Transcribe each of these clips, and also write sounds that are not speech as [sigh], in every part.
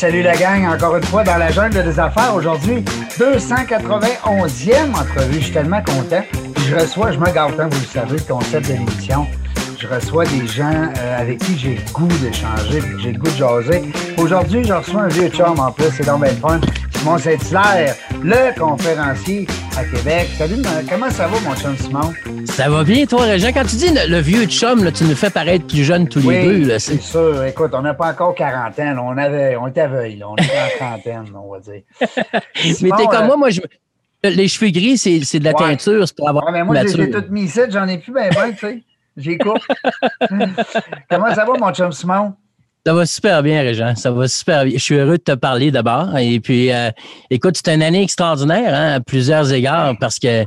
salut la gang, encore une fois dans la jungle des affaires. Aujourd'hui, 291e entrevue. Je suis tellement content. Je reçois, je me garde, hein, vous le savez, le concept de l'émission. Je reçois des gens euh, avec qui j'ai le goût d'échanger, j'ai le goût de jaser. Aujourd'hui, je reçois un vieux chum en plus, c'est dans le fun. Simon Saint-Hilaire, le conférencier à Québec. Salut, comment ça va, mon chum Simon? Ça va bien, toi, Régent? Quand tu dis le, vieux chum, là, tu nous fais paraître plus jeunes tous les deux. C'est sûr. Écoute, on n'a pas encore quarantaine. On, avait, on était aveugle. On était en trentaine, on va dire. [laughs] mais t'es comme euh, moi, moi, je, les cheveux gris, c'est de la teinture. C'est pour avoir mais moi, j'ai tout mis ici. J'en ai plus ben ben, tu sais. J'ai coupé. [laughs] comment ça va, mon chum Simon? Ça va super bien, Régent. Ça va super bien. Je suis heureux de te parler d'abord. Et puis, euh, écoute, c'est une année extraordinaire hein, à plusieurs égards parce que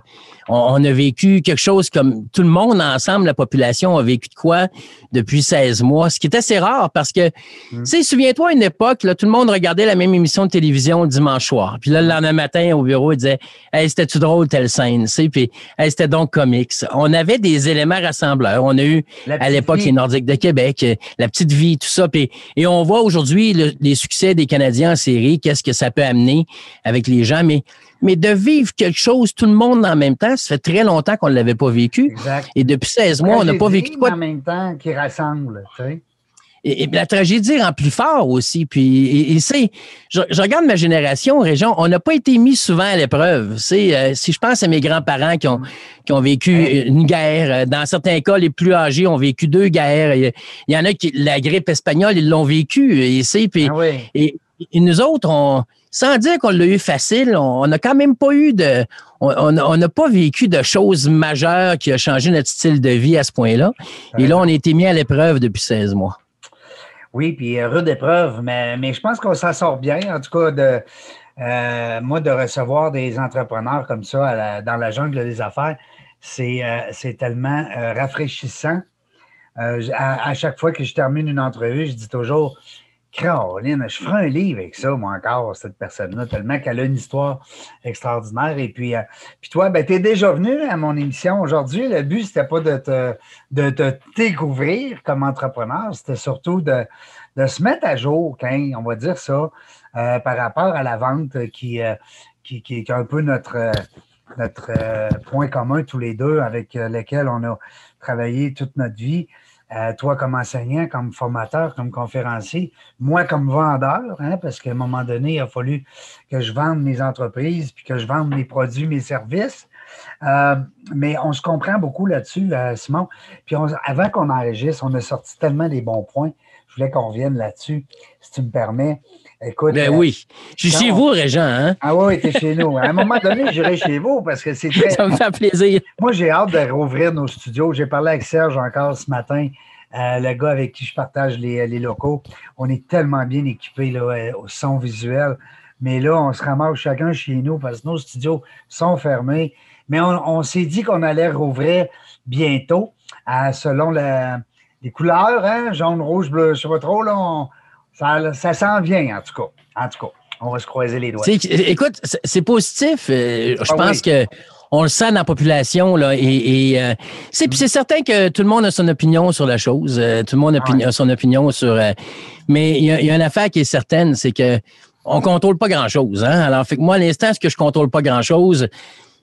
on, a vécu quelque chose comme tout le monde ensemble, la population a vécu de quoi depuis 16 mois, ce qui est assez rare parce que, mm. tu sais, souviens-toi, à une époque, là, tout le monde regardait la même émission de télévision le dimanche soir. Puis là, le lendemain matin, au bureau, il disait Hey, c'était-tu drôle, telle scène, tu sais, puis hey, c'était donc comics. On avait des éléments rassembleurs. On a eu, à l'époque, les Nordiques de Québec, euh, la petite vie, tout ça. Puis, et on voit aujourd'hui les succès des Canadiens en série, qu'est-ce que ça peut amener avec les gens. Mais mais de vivre quelque chose, tout le monde en même temps, ça fait très longtemps qu'on ne l'avait pas vécu. Exact. Et depuis 16 mois, on n'a pas vécu quoi. en même temps qui rassemble, tu sais. Et, la tragédie rend plus fort aussi. Puis, et, c'est, je, regarde ma génération, région, on n'a pas été mis souvent à l'épreuve. C'est, euh, si je pense à mes grands-parents qui ont, qui ont vécu une guerre, euh, dans certains cas, les plus âgés ont vécu deux guerres. Il y, en a qui, la grippe espagnole, ils l'ont vécu. Et c'est, puis, ah et, et, nous autres, on, sans dire qu'on l'a eu facile, on n'a quand même pas eu de. On n'a pas vécu de choses majeures qui ont changé notre style de vie à ce point-là. Et là, on a été mis à l'épreuve depuis 16 mois. Oui, puis rude épreuve, mais, mais je pense qu'on s'en sort bien, en tout cas, de. Euh, moi, de recevoir des entrepreneurs comme ça dans la jungle des affaires, c'est euh, tellement euh, rafraîchissant. À, à, chaque fois que je termine une entrevue, je dis toujours Caroline, je ferai un livre avec ça, moi encore, cette personne-là, tellement qu'elle a une histoire extraordinaire. Et puis, euh, puis toi, ben, tu es déjà venu à mon émission aujourd'hui. Le but, c'était pas de te, de te découvrir comme entrepreneur, c'était surtout de, de, se mettre à jour, hein, on va dire ça, euh, par rapport à la vente qui, euh, qui, qui, est un peu notre, notre point commun tous les deux avec lequel on a travaillé toute notre vie. Euh, toi comme enseignant, comme formateur, comme conférencier, moi comme vendeur, hein, parce qu'à un moment donné, il a fallu que je vende mes entreprises, puis que je vende mes produits, mes services. Euh, mais on se comprend beaucoup là-dessus, euh, Simon. Puis avant qu'on enregistre, on a sorti tellement des bons points. Je voulais qu'on revienne là-dessus, si tu me permets. Écoute. Ben oui. Je suis chez vous, Régent, hein? Ah oui, tu es chez nous. À un moment donné, j'irai chez vous parce que c'est très. [laughs] Ça me fait plaisir. Moi, j'ai hâte de rouvrir nos studios. J'ai parlé avec Serge encore ce matin. Euh, le gars avec qui je partage les, locaux. On est tellement bien équipés là, euh, au son visuel. Mais là, on se ramasse chacun chez nous parce que nos studios sont fermés. Mais on, s'est dit qu'on allait rouvrir bientôt euh, selon les couleurs, hein, jaune, rouge, bleu, je ne sais pas trop. Là, ça, ça s'en vient, en tout cas. En tout cas, on va se croiser les doigts. Écoute, c'est positif. Je ah pense que on le sent dans la population. Là, et, euh, c'est, certain que tout le monde a son opinion sur la chose. Euh, tout le monde a, son opinion sur. Euh, mais il y, a, une affaire qui est certaine, c'est que on contrôle pas grand-chose. Hein? Alors, fait que moi, à l'instant, ce que je contrôle pas grand-chose,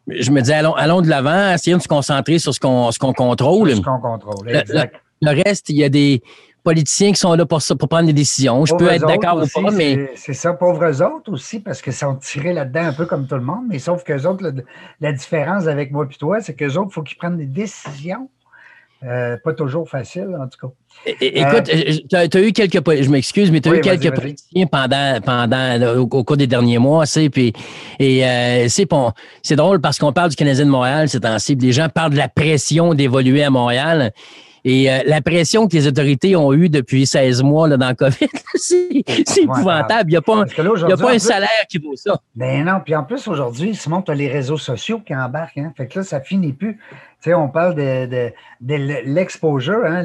je me dis, allons, allons de l'avant, essayons de se concentrer sur ce qu'on, ce qu'on contrôle. Ce qu'on contrôle, exact. le, reste, il y a des, politiciens qui sont là pour, pour prendre des décisions. Je peux être d'accord ou pas, mais. C'est ça, pauvres autres aussi, parce que sont tirés là-dedans un peu comme tout le monde, mais sauf qu'eux autres, la différence avec moi et toi, c'est qu'eux autres, il faut qu'ils prennent des décisions. Euh, pas toujours facile, en tout cas. Écoute, euh, tu as, eu quelques, je m'excuse, mais tu as eu quelques politiciens pendant, pendant au, cours des derniers mois, c'est puis et euh, c'est drôle parce qu'on parle du Canadien de Montréal, c'est ainsi, les gens parlent de la pression d'évoluer à Montréal. Et euh, la pression que les autorités ont eue depuis 16 mois là, dans le COVID, [laughs] c'est épouvantable. Il n'y a pas, a pas un salaire qui vaut ça. Ben non. Puis en plus, aujourd'hui, Simon, tu as les réseaux sociaux qui embarquent. Hein? Fait que là, ça finit plus. Tu sais, on parle de, de, de l'exposure, hein?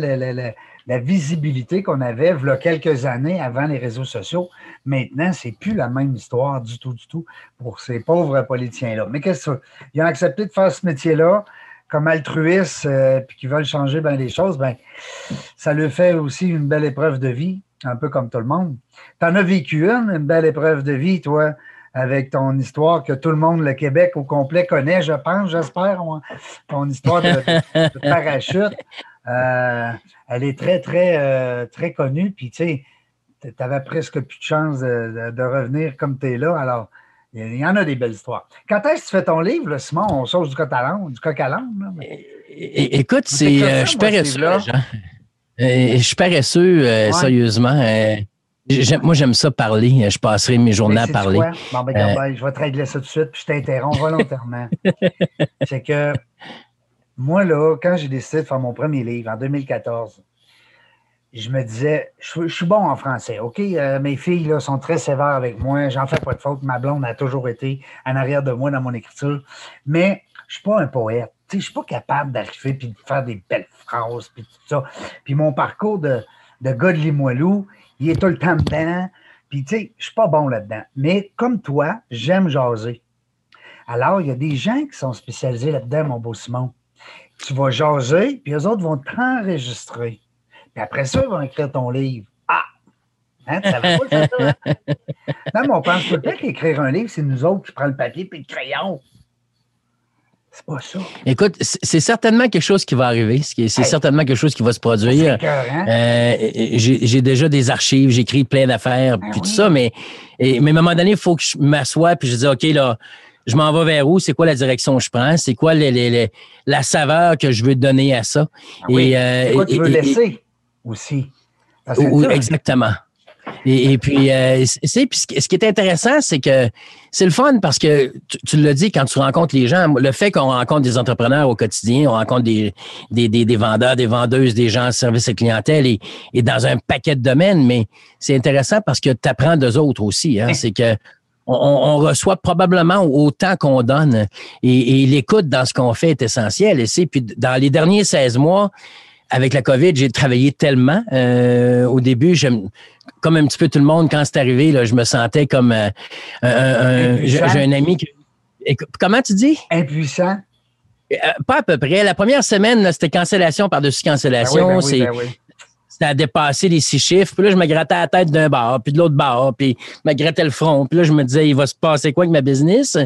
la visibilité qu'on avait il y a quelques années avant les réseaux sociaux. Maintenant, c'est plus la même histoire du tout, du tout pour ces pauvres politiciens-là. Mais qu'est-ce que Ils ont accepté de faire ce métier-là comme altruistes, euh, puis qui veulent changer bien les choses, ben, ça leur fait aussi une belle épreuve de vie. un peu comme tout le monde. Tu as vécu une, une belle épreuve de vie, toi, avec ton histoire que tout le monde, le Québec au complet connaît, je pense, j'espère, ton histoire de, parachute. Euh, elle est très, très, euh, très connue. Puis, tu sais, tu avais presque plus de chance de, revenir comme tu es là. Alors, il y en a des belles histoires. Quand est-ce que tu fais ton livre, Simon? On sauce du coq à du coq à Écoute, c'est, euh, je suis paresseux, Je suis paresseux, sérieusement. moi, j'aime ça parler. Je passerai mes journées à parler. Bon, ben, euh, ben, je vais te régler ça tout de suite, puis je t'interromps volontairement. [laughs] c'est que moi, là, quand j'ai décidé de faire mon premier livre en 2014, je me disais, je, suis bon en français, OK? Euh, mes filles sont très sévères avec moi, j'en fais pas de faute. Ma blonde a toujours été en arrière de moi dans mon écriture. Mais je suis pas un poète. Je suis pas capable d'arriver puis de faire des belles phrases puis tout ça. Puis mon parcours de, de gars de Limoilou, il est tout le temps dedans. Puis, tu sais, je suis pas bon là-dedans. Mais comme toi, j'aime jaser. Alors, il y a des gens qui sont spécialisés là-dedans, mon beau Simon. Tu vas jaser, puis les autres vont t'enregistrer. Puis après ça, ils vont écrire ton livre. Ah! Hein, ça va pas ça, hein? Non, mais on pense tout le temps qu'écrire un livre, c'est nous autres qui prenons le papier et le crayon. C'est pas ça. Écoute, c'est certainement quelque chose qui va arriver. C'est certainement quelque chose qui va se produire. Hein? Euh, j'ai déjà des archives, j'écris plein d'affaires, ben puis tout ça, mais, mais à un moment donné, il faut que je m'assoie puis je dis, OK, là, je m'en vais vers où? C'est quoi la direction que je prends? C'est quoi la saveur que je veux donner à ça? Ah et, euh, quoi tu veux laisser? Aussi? exactement. Et, puis, euh, c'est, puis ce qui est intéressant, c'est que c'est le fun parce que tu, tu l'as dit quand tu rencontres les gens, le fait qu'on rencontre des entrepreneurs au quotidien, on rencontre des, des, des, vendeurs, des vendeuses, des gens en service à clientèle et, et dans un paquet de domaines, mais c'est intéressant parce que tu apprends d'eux autres aussi. Hein, c'est que on, on, reçoit probablement autant qu'on donne et, et l'écoute dans ce qu'on fait est essentielle. Et c'est puis dans les derniers 16 mois, avec la COVID, j'ai travaillé tellement. Euh, au début, j'aime comme un petit peu tout le monde, quand c'est arrivé, là, je me sentais comme euh, un, j'ai un ami qui. Comment tu dis? Impuissant. Euh, pas à peu près. La première semaine, c'était cancellation par-dessus cancellation. Ben oui, ben oui, ben C'était à dépasser les six chiffres. Puis là, je me grattais la tête d'un bar, puis de l'autre bar, puis je me grattais le front. Puis là, je me disais, il va se passer quoi avec ma business?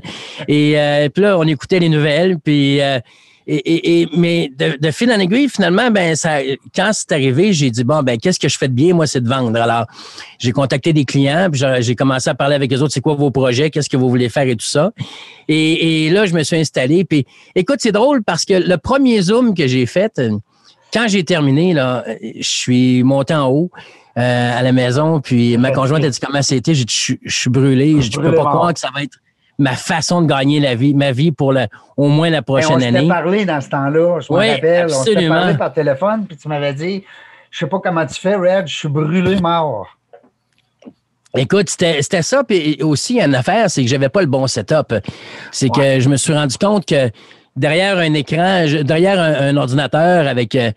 Et puis là, on écoutait les nouvelles, puis et, mais de, fil en aiguille, finalement, ben ça, quand c'est arrivé, j'ai dit bon, ben qu'est-ce que je fais de bien, moi, c'est de vendre? Alors, j'ai contacté des clients, puis j'ai commencé à parler avec les autres, c'est quoi vos projets, qu'est-ce que vous voulez faire et tout ça. Et, là, je me suis installé. Puis, écoute, c'est drôle parce que le premier zoom que j'ai fait, quand j'ai terminé, là, je suis monté en haut. Euh, à la maison, puis ma [laughs] conjointe a dit comment c'était? J'ai dit, je, suis brûlé. Je ne peux pas croire que ça va être ma façon de gagner la vie, ma vie pour au moins la prochaine année. On s'était parlé dans ce temps-là, je me oui, rappelle. On s'était parlé par téléphone, puis tu m'avais dit, je sais pas comment tu fais, Red, je suis brûlé mort. Écoute, c'était ça, puis aussi une affaire, c'est que j'avais pas le bon setup. C'est que je me suis rendu compte que derrière un écran, derrière un, ordinateur avec euh,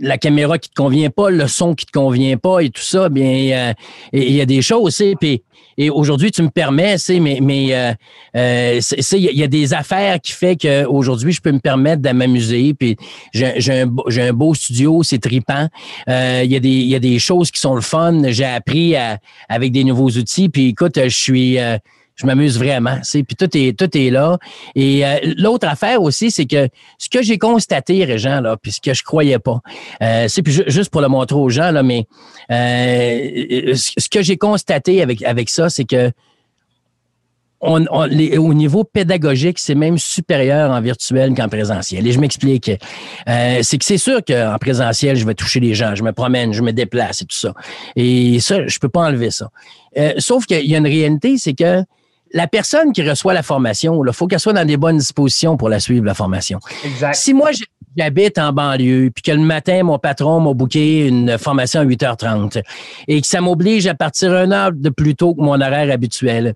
la caméra qui te convient pas, le son qui te convient pas et tout ça, bien, euh, il y a des choses, puis et aujourd'hui, tu me permets, c'est mais mais euh, euh il y, a des affaires qui fait qu'aujourd'hui, je peux me permettre de m'amuser. Puis j'ai un, un beau studio, c'est tripant. Euh, il y a des il y a des choses qui sont le fun. J'ai appris avec des nouveaux outils. Puis écoute, je suis euh, je m'amuse vraiment. Puis tout est, tout est là. Et euh, l'autre affaire aussi, c'est que ce que j'ai constaté, Régent, là, puis ce que je croyais pas, euh, c'est juste pour le montrer aux gens, là, mais euh, ce que j'ai constaté avec, avec ça, c'est que on, au niveau pédagogique, c'est même supérieur en virtuel qu'en présentiel. Et je m'explique. c'est que c'est sûr qu'en présentiel, je vais toucher les gens, je me promène, je me déplace et tout ça. Et ça, je peux pas enlever ça. sauf qu'il y a une réalité, c'est que la personne qui reçoit la formation, il faut qu'elle soit dans des bonnes dispositions pour la suivre, la formation. Exact. Si moi, j'habite en banlieue, puis que le matin, mon patron m'a booké une formation à 8h30 et que ça m'oblige à partir une heure de plus tôt que mon horaire habituel,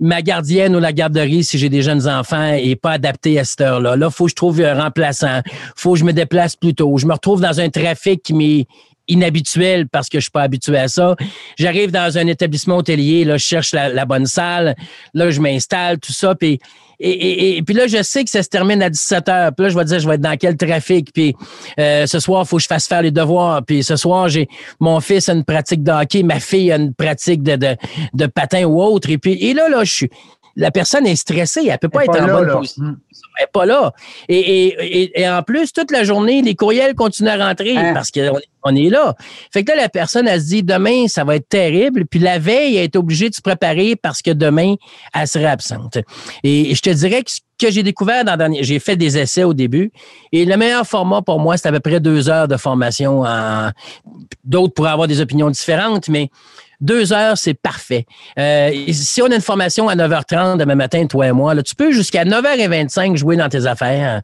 ma gardienne ou la garderie, si j'ai des jeunes enfants, est pas adaptée à cette heure-là. Là, il faut que je trouve un remplaçant. faut que je me déplace plus tôt. Je me retrouve dans un trafic qui m'est inhabituel parce que je suis pas habitué à ça. J'arrive dans un établissement hôtelier, là, je cherche la, bonne salle, là, je m'installe, tout ça, puis et, puis là, je sais que ça se termine à 17 heures. Puis là, je vais dire, je vais être dans quel trafic. Puis euh, ce soir, il faut que je fasse faire les devoirs. Puis ce soir, j'ai mon fils a une pratique de hockey, ma fille a une pratique de, de, de patin ou autre. Et puis et là, là, je suis la personne est stressée, elle peut pas être en bonne position. Mm. Elle n'est pas là. Et, en plus, toute la journée, les courriels continuent à rentrer hein? parce qu'on on est là. Fait que là, la personne, elle se dit, demain, ça va être terrible. Puis la veille, elle est obligée de se préparer parce que demain, elle serait absente. Et je te dirais que ce que j'ai découvert dans dernier, j'ai fait des essais au début. Et le meilleur format pour moi, c'est à peu près deux heures de formation. D'autres pourraient avoir des opinions différentes, mais deux heures, c'est parfait. Euh, si on a une formation à 9h30 demain matin, toi et moi, là, tu peux jusqu'à 9h25 jouer dans tes affaires.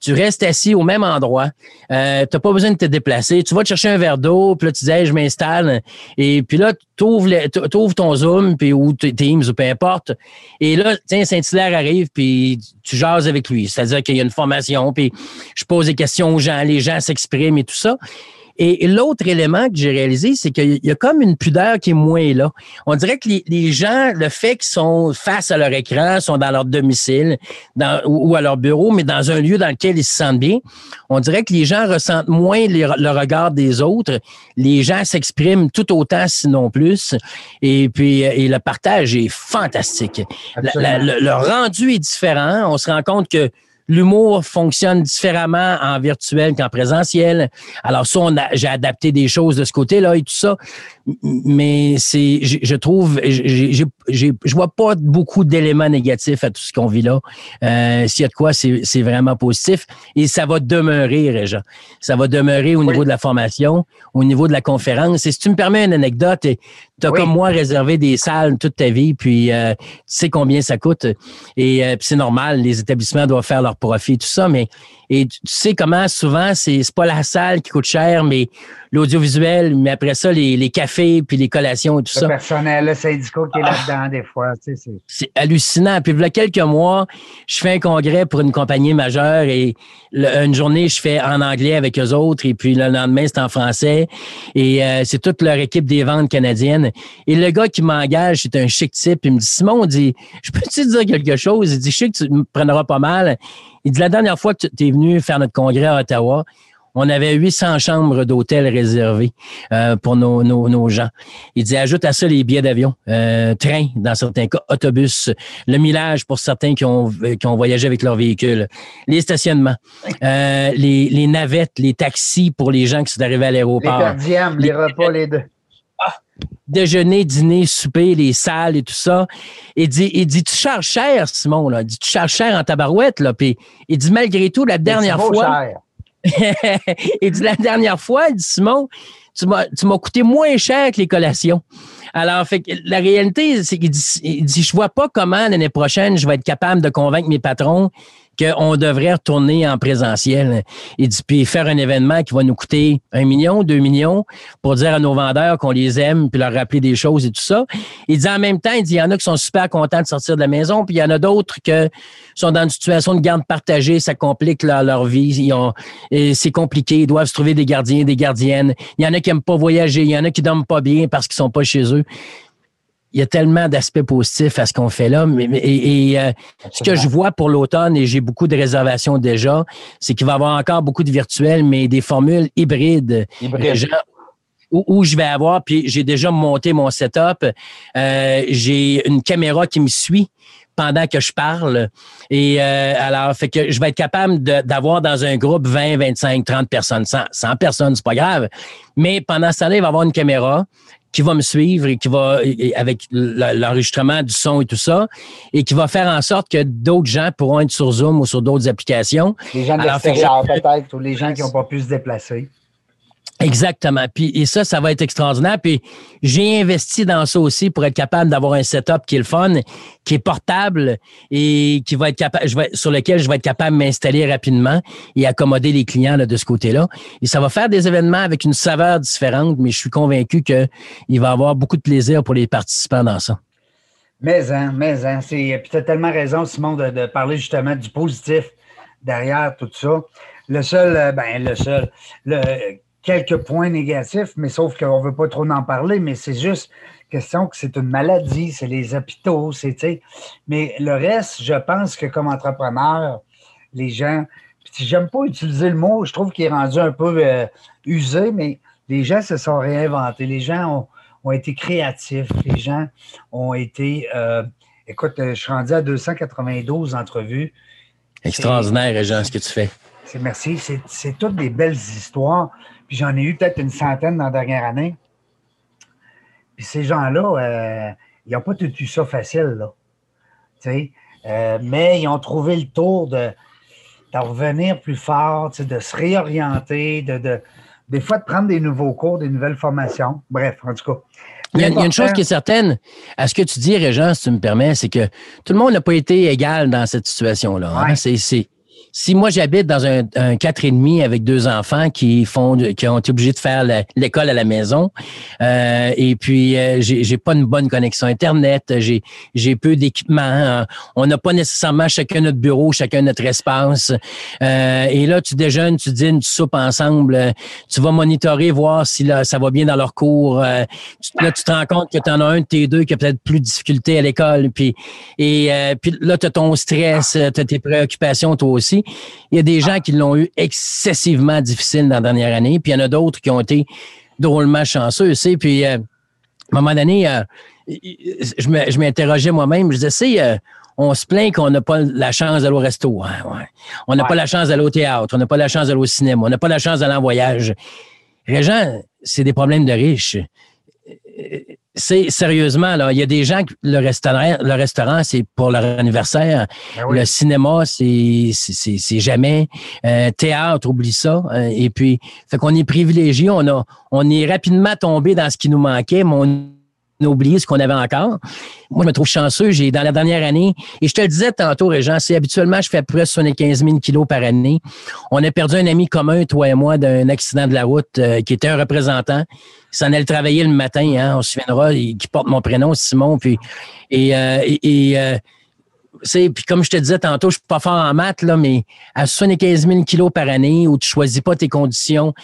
Tu restes assis au même endroit. Euh, tu n'as pas besoin de te déplacer. Tu vas te chercher un verre d'eau, puis là, tu dis je m'installe. Et puis là, tu ouvres, ton Zoom, puis ou Teams, ou peu importe. Et là, tiens, Saint-Hilaire arrive, puis tu jases avec lui. C'est-à-dire qu'il y a une formation, puis je pose des questions aux gens, les gens s'expriment et tout ça. Et, l'autre élément que j'ai réalisé, c'est qu'il y a comme une pudeur qui est moins là. On dirait que les, gens, le fait qu'ils sont face à leur écran, sont dans leur domicile dans, ou, à leur bureau, mais dans un lieu dans lequel ils se sentent bien, on dirait que les gens ressentent moins le regard des autres. Les gens s'expriment tout autant, sinon plus. Et puis, et le partage est fantastique. le rendu est différent. On se rend compte que L'humour fonctionne différemment en virtuel qu'en présentiel. Alors ça, j'ai adapté des choses de ce côté-là et tout ça. Mais c'est, je, trouve, je vois pas beaucoup d'éléments négatifs à tout ce qu'on vit là. Euh, S'il y a de quoi, c'est vraiment positif et ça va demeurer, Réjean. Ça va demeurer au niveau de la formation, au niveau de la conférence. Et si tu me permets une anecdote, tu as comme moi réservé des salles toute ta vie, puis euh, tu sais combien ça coûte. Et euh, c'est normal, les établissements doivent faire leur profit, tout ça, mais et tu sais comment souvent, c'est pas la salle qui coûte cher, mais l'audiovisuel, mais après ça, les, cafés, puis les collations et tout ça. Le personnel, le syndicat qui est ah! là-dedans des fois. Tu sais, c'est hallucinant. Puis il y a quelques mois, je fais un congrès pour une compagnie majeure et une journée, je fais en anglais avec eux autres et puis le lendemain, c'est en français. Et euh, c'est toute leur équipe des ventes canadiennes. Et le gars qui m'engage, c'est un chic type. Il me dit, Simon, on dit, je peux te dire quelque chose? Il dit, je sais que tu me prendras pas mal. Il dit, la dernière fois que tu es venu faire notre congrès à Ottawa, on avait 800 chambres d'hôtel réservées euh, pour nos, nos, gens. Il dit, ajoute à ça les billets d'avion, euh, train dans certains cas, autobus, le millage pour certains qui ont, qui ont voyagé avec leur véhicule, les stationnements, euh, les, les, navettes, les taxis pour les gens qui sont arrivés à l'aéroport. Les les, repas, les deux. Déjeuner, dîner, souper, les salles et tout ça. Il dit, il dit, tu charges cher, Simon, là. Il dit, tu charges cher en tabarouette, là. Puis il dit, malgré tout, la dernière fois. [laughs] il dit, la dernière fois, il dit, Simon, tu m'as coûté moins cher que les collations. Alors, fait la réalité, c'est qu'il dit, il dit, je vois pas comment l'année prochaine je vais être capable de convaincre mes patrons qu'on devrait retourner en présentiel. Il dit, puis faire un événement qui va nous coûter un million, deux millions pour dire à nos vendeurs qu'on les aime, puis leur rappeler des choses et tout ça. Il dit en même temps, il dit, il y en a qui sont super contents de sortir de la maison, puis il y en a d'autres qui sont dans une situation de garde partagée, ça complique leur vie. C'est compliqué, ils doivent se trouver des gardiens, des gardiennes. Il y en a qui aiment pas voyager, il y en a qui dorment pas bien parce qu'ils sont pas chez eux il y a tellement d'aspects positifs à ce qu'on fait là. Mais, et, euh, ce que je vois pour l'automne, et j'ai beaucoup de réservations déjà, c'est qu'il va y avoir encore beaucoup de virtuels, mais des formules hybrides. où, je vais avoir, puis j'ai déjà monté mon setup. Euh, j'ai une caméra qui me suit pendant que je parle. Et euh, alors, fait que je vais être capable d'avoir dans un groupe 20, 25, 30 personnes, 100, 100 personnes, c'est pas grave. Mais pendant ce temps-là, il va y avoir une caméra qui va me suivre et qui va, avec l'enregistrement du son et tout ça, et qui va faire en sorte que d'autres gens pourront être sur Zoom ou sur d'autres applications. Les gens de l'extérieur, peut-être, ou les gens qui n'ont pas pu se déplacer. Exactement. Puis et ça, ça va être extraordinaire. Puis j'ai investi dans ça aussi pour être capable d'avoir un setup qui est le fun, qui est portable et qui va être capable, sur lequel je vais être capable de m'installer rapidement et accommoder les clients de ce côté-là. Et ça va faire des événements avec une saveur différente, mais je suis convaincu qu'il va avoir beaucoup de plaisir pour les participants dans ça. Mais hein, mais hein, c'est, tu as tellement raison, Simon, de, de parler justement du positif derrière tout ça. Le seul, euh, ben le seul, le, quelques points négatifs, mais sauf qu'on ne veut pas trop en parler, mais c'est juste question que c'est une maladie, c'est les hôpitaux, c'est, mais le reste, je pense que comme entrepreneur, les gens, puis j'aime pas utiliser le mot, je trouve qu'il est rendu un peu euh, usé, mais les gens se sont réinventés, les gens ont, été créatifs, les gens ont été, euh, écoute, je suis rendu à 292 entrevues. Extraordinaire, Jean, ce que tu fais. Merci, c'est toutes des belles histoires. Puis j'en ai eu peut-être une centaine dans la dernière année. Puis ces gens-là, euh, ils n'ont pas tout eu ça facile, là. Euh, mais ils ont trouvé le tour de, revenir plus fort, de se réorienter, de, des fois de prendre des nouveaux cours, des nouvelles formations. Bref, en tout cas. Il y, a, une chose qui est certaine, à ce que tu dis, Régent, si tu me permets, c'est que tout le monde n'a pas été égal dans cette situation-là. Hein. C'est, si moi j'habite dans un, un quatre et demi avec deux enfants qui font qui ont été obligés de faire l'école à la maison euh, et puis euh, j'ai pas une bonne connexion internet j'ai j'ai peu d'équipement hein. on n'a pas nécessairement chacun notre bureau chacun notre espace euh, et là tu déjeunes tu dînes tu soupes ensemble tu vas monitorer voir si là, ça va bien dans leur cours là tu te rends compte que tu en as un de tes deux qui a peut-être plus de difficultés à l'école puis et puis là tu as ton stress tu as tes préoccupations toi aussi il y a des gens qui l'ont eu excessivement difficile dans la dernière année, puis il y en a d'autres qui ont été drôlement chanceux. Tu puis euh, à un moment donné, euh, je m'interrogeais moi-même, je disais, euh, on se plaint qu'on n'a pas la chance d'aller au resto. Hein, on n'a pas la chance d'aller au théâtre, on n'a pas la chance d'aller au cinéma, on n'a pas la chance d'aller en voyage. Régent, c'est des problèmes de riches c'est sérieusement, là, il y a des gens le restaurant, le restaurant, c'est pour leur anniversaire. Ben le cinéma, c'est, c'est, jamais. Euh, théâtre, oublie ça. Euh, et puis, fait qu'on est privilégié. On a, on est rapidement tombé dans ce qui nous manquait, mais on oublié ce qu'on avait encore. Moi, je me trouve chanceux. J'ai, dans la dernière année, et je te le disais tantôt, Régent, c'est habituellement, je fais à peu près 75 000 kilos par année. On a perdu un ami commun, toi et moi, d'un accident de la route, euh, qui était un représentant. Il s'en allait travailler le matin, hein, on se souviendra, qui porte mon prénom, Simon. Puis, et, euh, et, euh, puis comme je te disais tantôt, je suis pas fort en maths, là, mais à 75 000 kilos par année, où tu choisis pas tes conditions,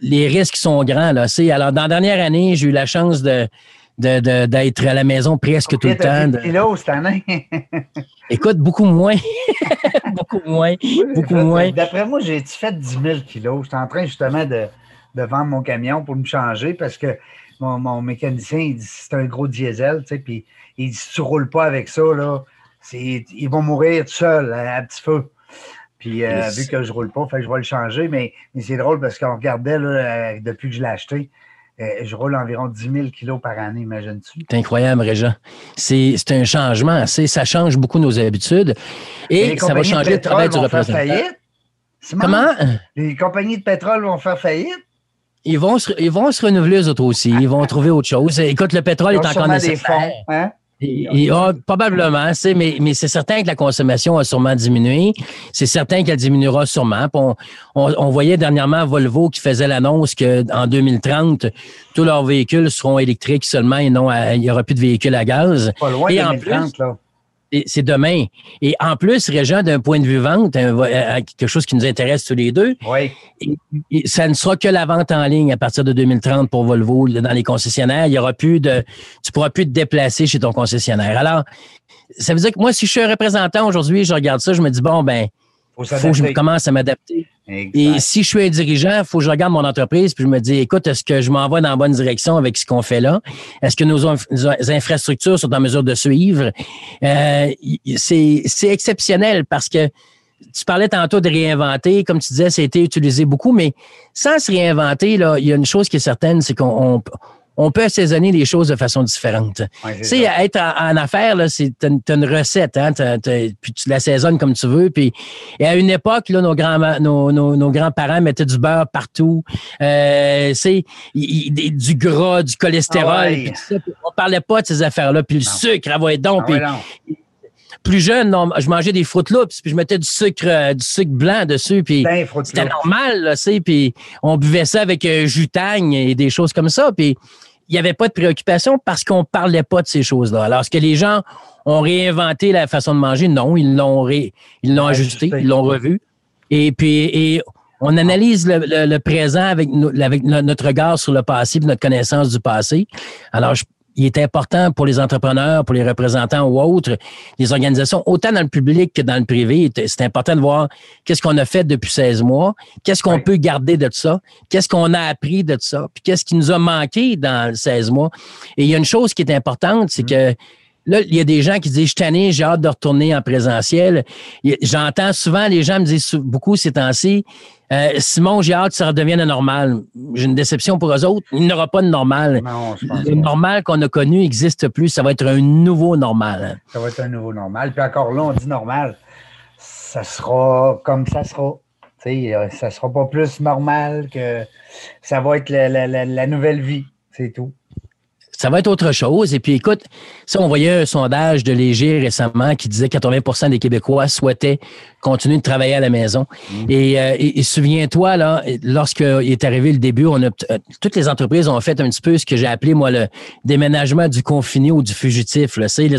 les risques sont grands. Là. alors, dans la dernière année, j'ai eu la chance de, d'être à la maison presque tout le temps. De... kilos cette année? [laughs] Écoute, beaucoup moins. [laughs] beaucoup moins. beaucoup moins. D'après moi, j'ai fait 10 000 kilos? J'étais en train justement de, vendre mon camion pour me changer parce que mon, mécanicien, il dit c'est un gros diesel, tu sais, puis il dit si tu ne roules pas avec ça, là, ils vont mourir tout seuls à petit feu. Puis euh, vu que je roule pas, fait que je vais le changer. Mais, c'est drôle parce qu'on regardait là, euh, depuis que je l'ai acheté, euh, je roule environ 10 000 kilos par année, imagine-tu? C'est incroyable, Régent. C'est un changement. Ça change beaucoup nos habitudes. Et, ça va changer le travail du représentant. Comment? Les compagnies de pétrole vont faire faillite? Ils vont, se, ils vont se renouveler eux autres aussi. Ils vont trouver autre chose. Écoute, le pétrole est encore nécessaire. Des fonds, hein? Et, oh, probablement, mais, mais c'est certain que la consommation a sûrement diminué. C'est certain qu'elle diminuera sûrement. On, on, voyait dernièrement Volvo qui faisait l'annonce qu'en 2030, tous leurs véhicules seront électriques seulement et non, il n'y aura plus de véhicules à gaz. Pas loin et en plus, là c'est demain. Et en plus, Régent, d'un point de vue vente, quelque chose qui nous intéresse tous les deux, oui. ça ne sera que la vente en ligne à partir de 2030 pour Volvo dans les concessionnaires. Il y aura plus de, tu pourras plus te déplacer chez ton concessionnaire. Alors, ça veut dire que moi, si je suis un représentant aujourd'hui, je regarde ça, je me dis bon ben, faut, faut que je commence à m'adapter. Et si je suis un dirigeant, il faut que je regarde mon entreprise puis je me dis, écoute, est-ce que je m'en vais dans la bonne direction avec ce qu'on fait là? Est-ce que nos, infrastructures sont en mesure de suivre? Euh, c'est exceptionnel parce que tu parlais tantôt de réinventer, comme tu disais, ça a été utilisé beaucoup, mais sans se réinventer, là, il y a une chose qui est certaine, c'est qu'on on peut assaisonner les choses de façon différente. tu sais, être en, affaires, là, c'est t'as une recette, hein, puis tu l'assaisonnes comme tu veux. Puis et à une époque, là, nos grands nos, nos, grands-parents mettaient du beurre partout, euh, c'est du gras, du cholestérol. Ah puis ça, on parlait pas de ces affaires-là. Puis le sucre, ah donc. Ah plus jeune, je mangeais des Fruit Loops, puis je mettais du sucre, euh, du sucre blanc dessus, puis c'était normal, là, puis on buvait ça avec un euh, jus et des choses comme ça, puis il n'y avait pas de préoccupation parce qu'on ne parlait pas de ces choses-là. Alors, est-ce que les gens ont réinventé la façon de manger? Non, ils l'ont ils l'ont ajusté, ils l'ont revu. Et puis, et On analyse le, présent avec, avec, notre regard sur le passé, notre connaissance du passé. Alors, il est important pour les entrepreneurs, pour les représentants ou autres, les organisations, autant dans le public que dans le privé, c'est important de voir qu'est-ce qu'on a fait depuis 16 mois, qu'est-ce qu'on peut garder de ça, qu'est-ce qu'on a appris de ça, puis qu'est-ce qui nous a manqué dans 16 mois. Et il y a une chose qui est importante, c'est mm. que Là, il y a des gens qui disent, je suis j'ai hâte de retourner en présentiel. J'entends souvent, les gens me disent beaucoup ces temps-ci, euh, Simon, j'ai hâte que ça redevienne normal. J'ai une déception pour eux autres. Il n'y aura pas de normal. le normal qu'on a connu n'existe plus. Ça va être un nouveau normal. Ça va être un nouveau normal. Puis encore là, on dit normal. Ça sera comme ça sera. euh, ça ne sera pas plus normal que ça va être la nouvelle vie. C'est tout ça va être autre chose. Et puis, écoute, ça, on voyait un sondage de Léger récemment qui disait que 80% des Québécois souhaitaient continuer de travailler à la maison. Mm. Euh, et, souviens-toi, là, lorsqu'il est arrivé le début, on a, euh, toutes les entreprises ont fait un petit peu ce que j'ai appelé, moi, le déménagement du confiné ou du fugitif. Là. Les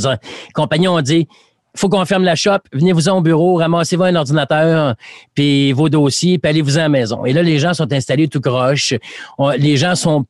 compagnies ont dit, faut qu'on ferme la shop, venez-vous au bureau, ramassez-vous un ordinateur, puis vos dossiers, puis allez-vous à la maison. Et là, les gens sont installés tout croche. les gens sont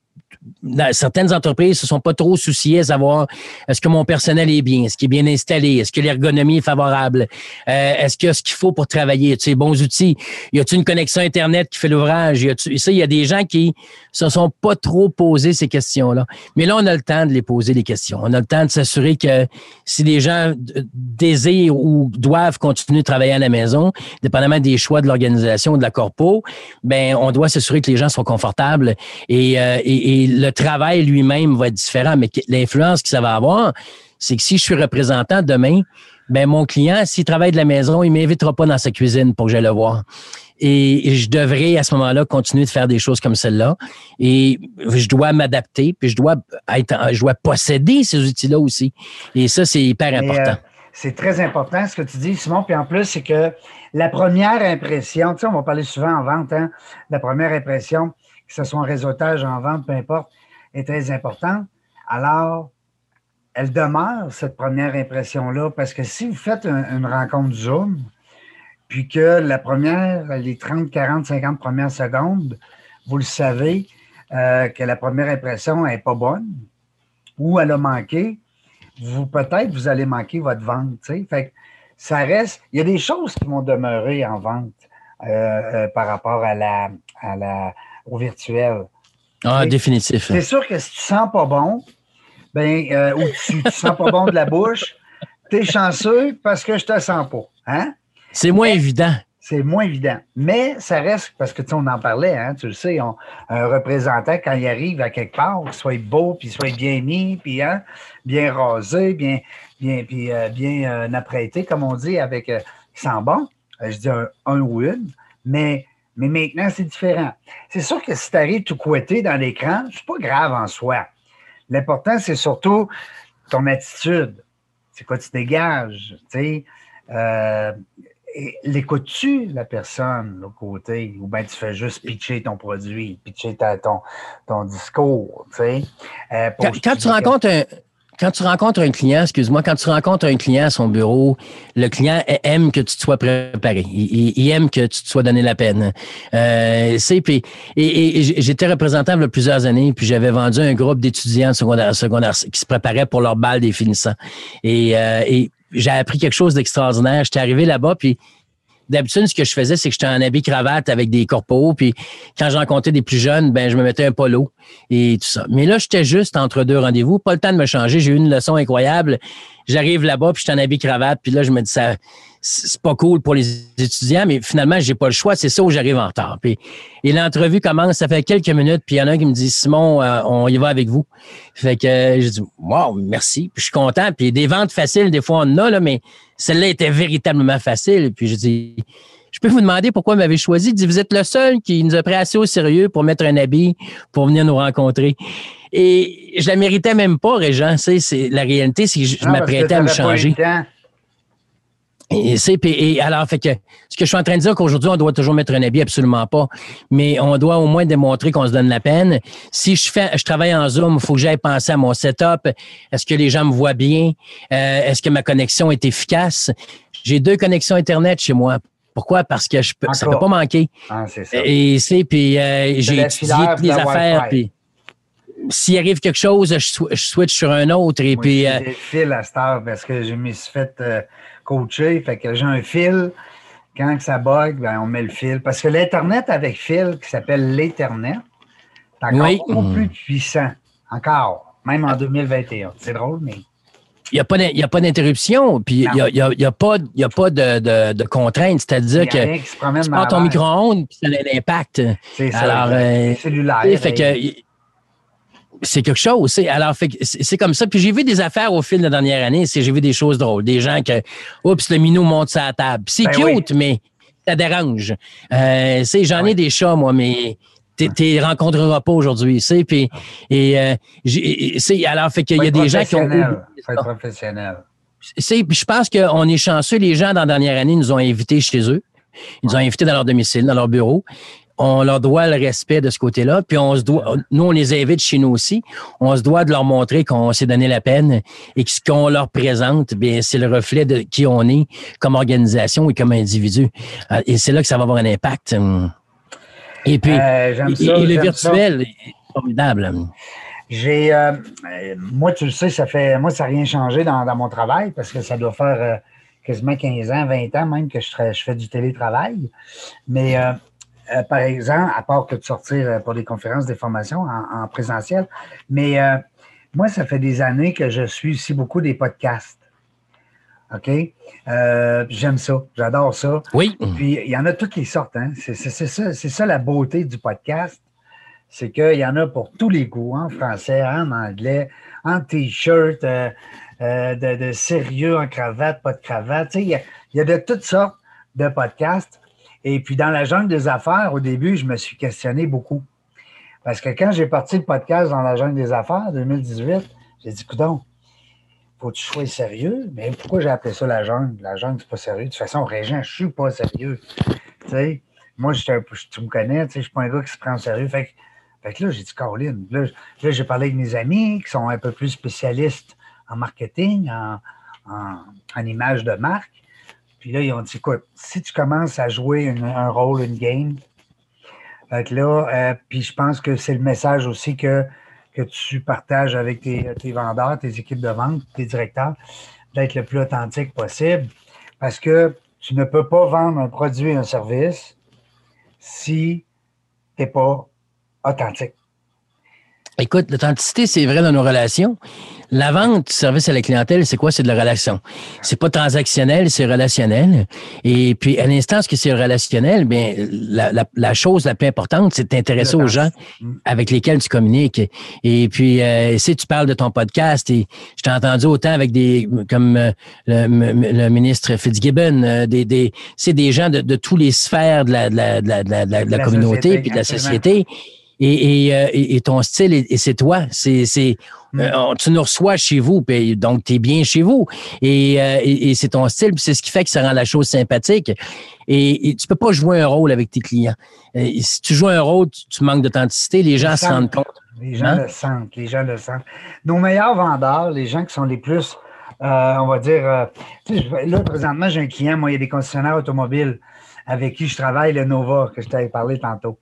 certaines entreprises se sont pas trop souciées à savoir est-ce que mon personnel est bien, est-ce qu'il est bien installé, est-ce que l'ergonomie est favorable, euh, est-ce qu'il y a ce qu'il faut pour travailler, tu sais, bons outils, y a-t-il une connexion internet qui fait l'ouvrage, il y a des gens qui se sont pas trop posés ces questions-là. Mais là, on a le temps de les poser les questions. On a le temps de s'assurer que si les gens désirent ou doivent continuer de travailler à la maison, dépendamment des choix de l'organisation ou de la corpo, ben on doit s'assurer que les gens sont confortables et, euh, le travail lui-même va être différent, mais l'influence que ça va avoir, c'est que si je suis représentant demain, ben mon client, s'il travaille de la maison, il m'invitera pas dans sa cuisine pour que j'aille le voir. Et je devrais à ce moment-là continuer de faire des choses comme celle-là. Et je dois m'adapter, puis je dois être, je dois posséder ces outils-là aussi. Et ça, c'est hyper important. Euh, c'est très important ce que tu dis, Simon. Puis en plus, c'est que la première impression, tu sais, on va parler souvent en vente, hein, la première impression, que ce soit en réseautage, en vente, peu importe, est très importante. Alors, elle demeure, cette première impression-là, parce que si vous faites une rencontre Zoom, puis que la première, les 30, 40, 50 premières secondes, vous le savez, euh, que la première impression n'est pas bonne ou elle a manqué, vous peut-être vous allez manquer votre vente. Fait ça reste, il y a des choses qui vont demeurer en vente euh, euh, par rapport à la, au virtuel. Ah, définitif. C'est sûr que si tu sens pas bon, ben, euh, ou tu, tu sens pas bon de la bouche, tu es chanceux parce que je te sens pas. Hein? C'est moins évident. C'est moins évident. Mais ça reste, parce que tu on en parlait, hein, tu le sais, un représentant, quand il arrive à quelque part, qu'il soit beau, puis soit bien mis, puis hein, bien rasé, bien, bien, puis, euh, bien euh, apprêté, comme on dit, avec euh, sent bon. je dis un, un, ou une, mais mais maintenant, c'est différent. C'est sûr que si tu arrives tout couetté dans l'écran, c'est pas grave en soi. L'important, c'est surtout ton attitude. C'est quoi tu dégages? Euh, L'écoutes-tu, la personne, au côté, ou bien tu fais juste pitcher ton produit, pitcher ton, ton discours, euh, quand, tu rencontres un, quand tu rencontres un client, excuse-moi, quand tu rencontres un client à son bureau, le client aime que tu te sois préparé. Il, aime que tu te sois donné la peine. Euh, et, et, j'étais représentant il y a plusieurs années, puis j'avais vendu un groupe d'étudiants secondaire, secondaire qui se préparaient pour leur balle des finissants. Et, euh, et j'ai appris quelque chose d'extraordinaire. J'étais arrivé là-bas, puis d'habitude, ce que je faisais, c'est que j'étais en habit cravate avec des corpos. Puis quand je rencontrais des plus jeunes, ben je me mettais un polo et tout ça. Mais là, j'étais juste entre deux rendez-vous. Pas le temps de me changer. J'ai eu une leçon incroyable. J'arrive là-bas, puis je suis en habit cravate. Puis là, je me dis, ça, c'est pas cool pour les étudiants, mais finalement, j'ai pas le choix. C'est ça où j'arrive en retard. Puis, et l'entrevue commence, ça fait quelques minutes, puis il y en a un qui me dit, Simon, euh, on y va avec vous. Fait que euh, je dis, wow, merci. Puis je suis content. Puis des ventes faciles, des fois, on en a, là, mais celle-là était véritablement facile. Puis je dis, je peux vous demander pourquoi vous m'avez choisi? Il dit, vous êtes le seul qui nous a pris assez au sérieux pour mettre un habit pour venir nous rencontrer. Et je la méritais même pas, Régent. C'est, la réalité, c'est que je, m'apprêtais à me changer. Et, et alors, fait que ce que je suis en train de dire qu'aujourd'hui, on doit toujours mettre un habit, absolument pas. Mais on doit au moins démontrer qu'on se donne la peine. Si je fais, je travaille en Zoom, il faut que j'aille penser à mon setup. Est-ce que les gens me voient bien? Euh, est-ce que ma connexion est efficace? J'ai deux connexions Internet chez moi Pourquoi? Parce que je peux, ça ne peut pas manquer. Ah, c'est ça. Et c'est, puis euh, j'ai étudié toutes les affaires, puis s'il arrive quelque chose, je, sw- je switch sur un autre, et puis... euh, fils à heure parce que je me suis fait euh, coacher. Fait que j'ai un fil. Quand ça bug, ben, on met le fil. Parce que l'Internet avec fil, qui s'appelle l'Ethernet, c'est encore Oui. plus puissant. Encore. Même en 2021. C'est drôle, mais. il n'y a pas d'interruption, puis il n'y a, y a- il y a pas, il y a pas de, de, de contrainte. C'est-à-dire que tu prends ton micro-ondes, puis ça a un impact. C'est ça. Alors, euh, cellulaire. Fait ben, que, y- c'est quelque chose. c'est- Alors, fait c'est c'est comme ça. Puis j'ai vu des affaires au fil de la dernière année. c'est- J'ai vu des choses drôles. Des gens que, oups, le minou monte la table. C'est Ben cute, mais ça dérange. Euh, sais, J'en ai des chats, moi, mais tu rencontreras pas aujourd'hui. sais, Puis, et, euh, c'est- alors, fait qu'il y a des gens qui ont. Faut être professionnel. C'est- je pense qu'on est chanceux. Les gens, dans la dernière année, nous ont invités chez eux. Ils nous ont invités dans leur domicile, dans leur bureau. On leur doit le respect de ce côté-là. Puis on se doit, nous, on les invite chez nous aussi. On se doit de leur montrer qu'on s'est donné la peine et que ce qu'on leur présente, bien, c'est le reflet de qui on est comme organisation et comme individu. Euh, Et c'est là que ça va avoir un impact. Et puis, Euh, et, ça, et le j'aime virtuel est formidable. J'ai, euh, moi, tu le sais, ça fait, moi, ça n'a rien changé dans, dans mon travail parce que ça doit faire euh, quasiment 15 ans, 20 ans même que je, je fais du télétravail. Mais, euh, par exemple, à part que de sortir euh, pour des conférences, des formations en, en présentiel, mais euh, moi, ça fait des années que je suis aussi beaucoup des podcasts. OK? Euh, J'aime ça. J'adore ça. Oui. Puis il y en a toutes les sortes. Hein? C'est ça, c'est ça la beauté du podcast. C'est qu'il y en a pour tous les goûts, en français, en anglais, en t-shirt, euh, euh, de, de sérieux, en cravate, pas de cravate. Tu sais, Il y, a, il y a de toutes sortes de podcasts. Et puis dans la jungle des affaires, au début, je me suis questionné beaucoup. Parce que quand j'ai parti le podcast dans la jungle des affaires, en 2018, j'ai dit, coudon, faut que tu sois sérieux? Mais pourquoi j'ai appelé ça la jungle? La jungle, c'est pas sérieux. De toute façon, Régent, je suis pas sérieux. Tu sais, moi, peu- tu me connais, tu sais, je suis pas un gars qui se prend au sérieux. Fait que, fait que là, j'ai dit, Caroline, là, là, j'ai parlé avec mes amis qui sont un peu plus spécialistes en marketing, en, en, en image de marque. Puis là, ils ont dit, écoute, si tu commences à jouer un rôle, une game, là, euh, puis je pense que c'est le message aussi que, que tu partages avec tes, tes vendeurs, tes équipes de vente, tes directeurs, d'être le plus authentique possible. Parce que tu ne peux pas vendre un produit un service si tu n'es pas authentique. Écoute, l'authenticité, c'est vrai dans nos relations. La vente du service à la clientèle, c'est quoi? C'est de la relation. C'est pas transactionnel, c'est relationnel. Et puis, à l'instant, ce que c'est relationnel, bien, la, la, la chose la plus importante, c'est de t'intéresser aux gens avec lesquels tu communiques. Et puis, euh, si tu parles de ton podcast, et je t'ai entendu autant avec des, comme euh, le, le, ministre Fitzgibbon, euh, des, des, c'est des gens de, de tous les sphères de la, de la, de la, de la, de la, de la communauté société, puis de la absolument. société. Et, et, euh, et, et ton style, et, et c'est toi. C'est, c'est, Mm. euh, tu nous reçois chez vous, puis donc tu es bien chez vous. Et, euh, et, c'est ton style, puis c'est ce qui fait que ça rend la chose sympathique. Et, tu peux pas jouer un rôle avec tes clients. Et si tu joues un rôle, tu, tu manques d'authenticité, les gens se rendent sentent. compte. Les gens Hein? le sentent, les gens le sentent. Nos meilleurs vendeurs, les gens qui sont les plus, euh, on va dire, euh, là, présentement, j'ai un client, moi, il y a des concessionnaires automobiles avec qui je travaille, le Nova, que je t'avais parlé tantôt.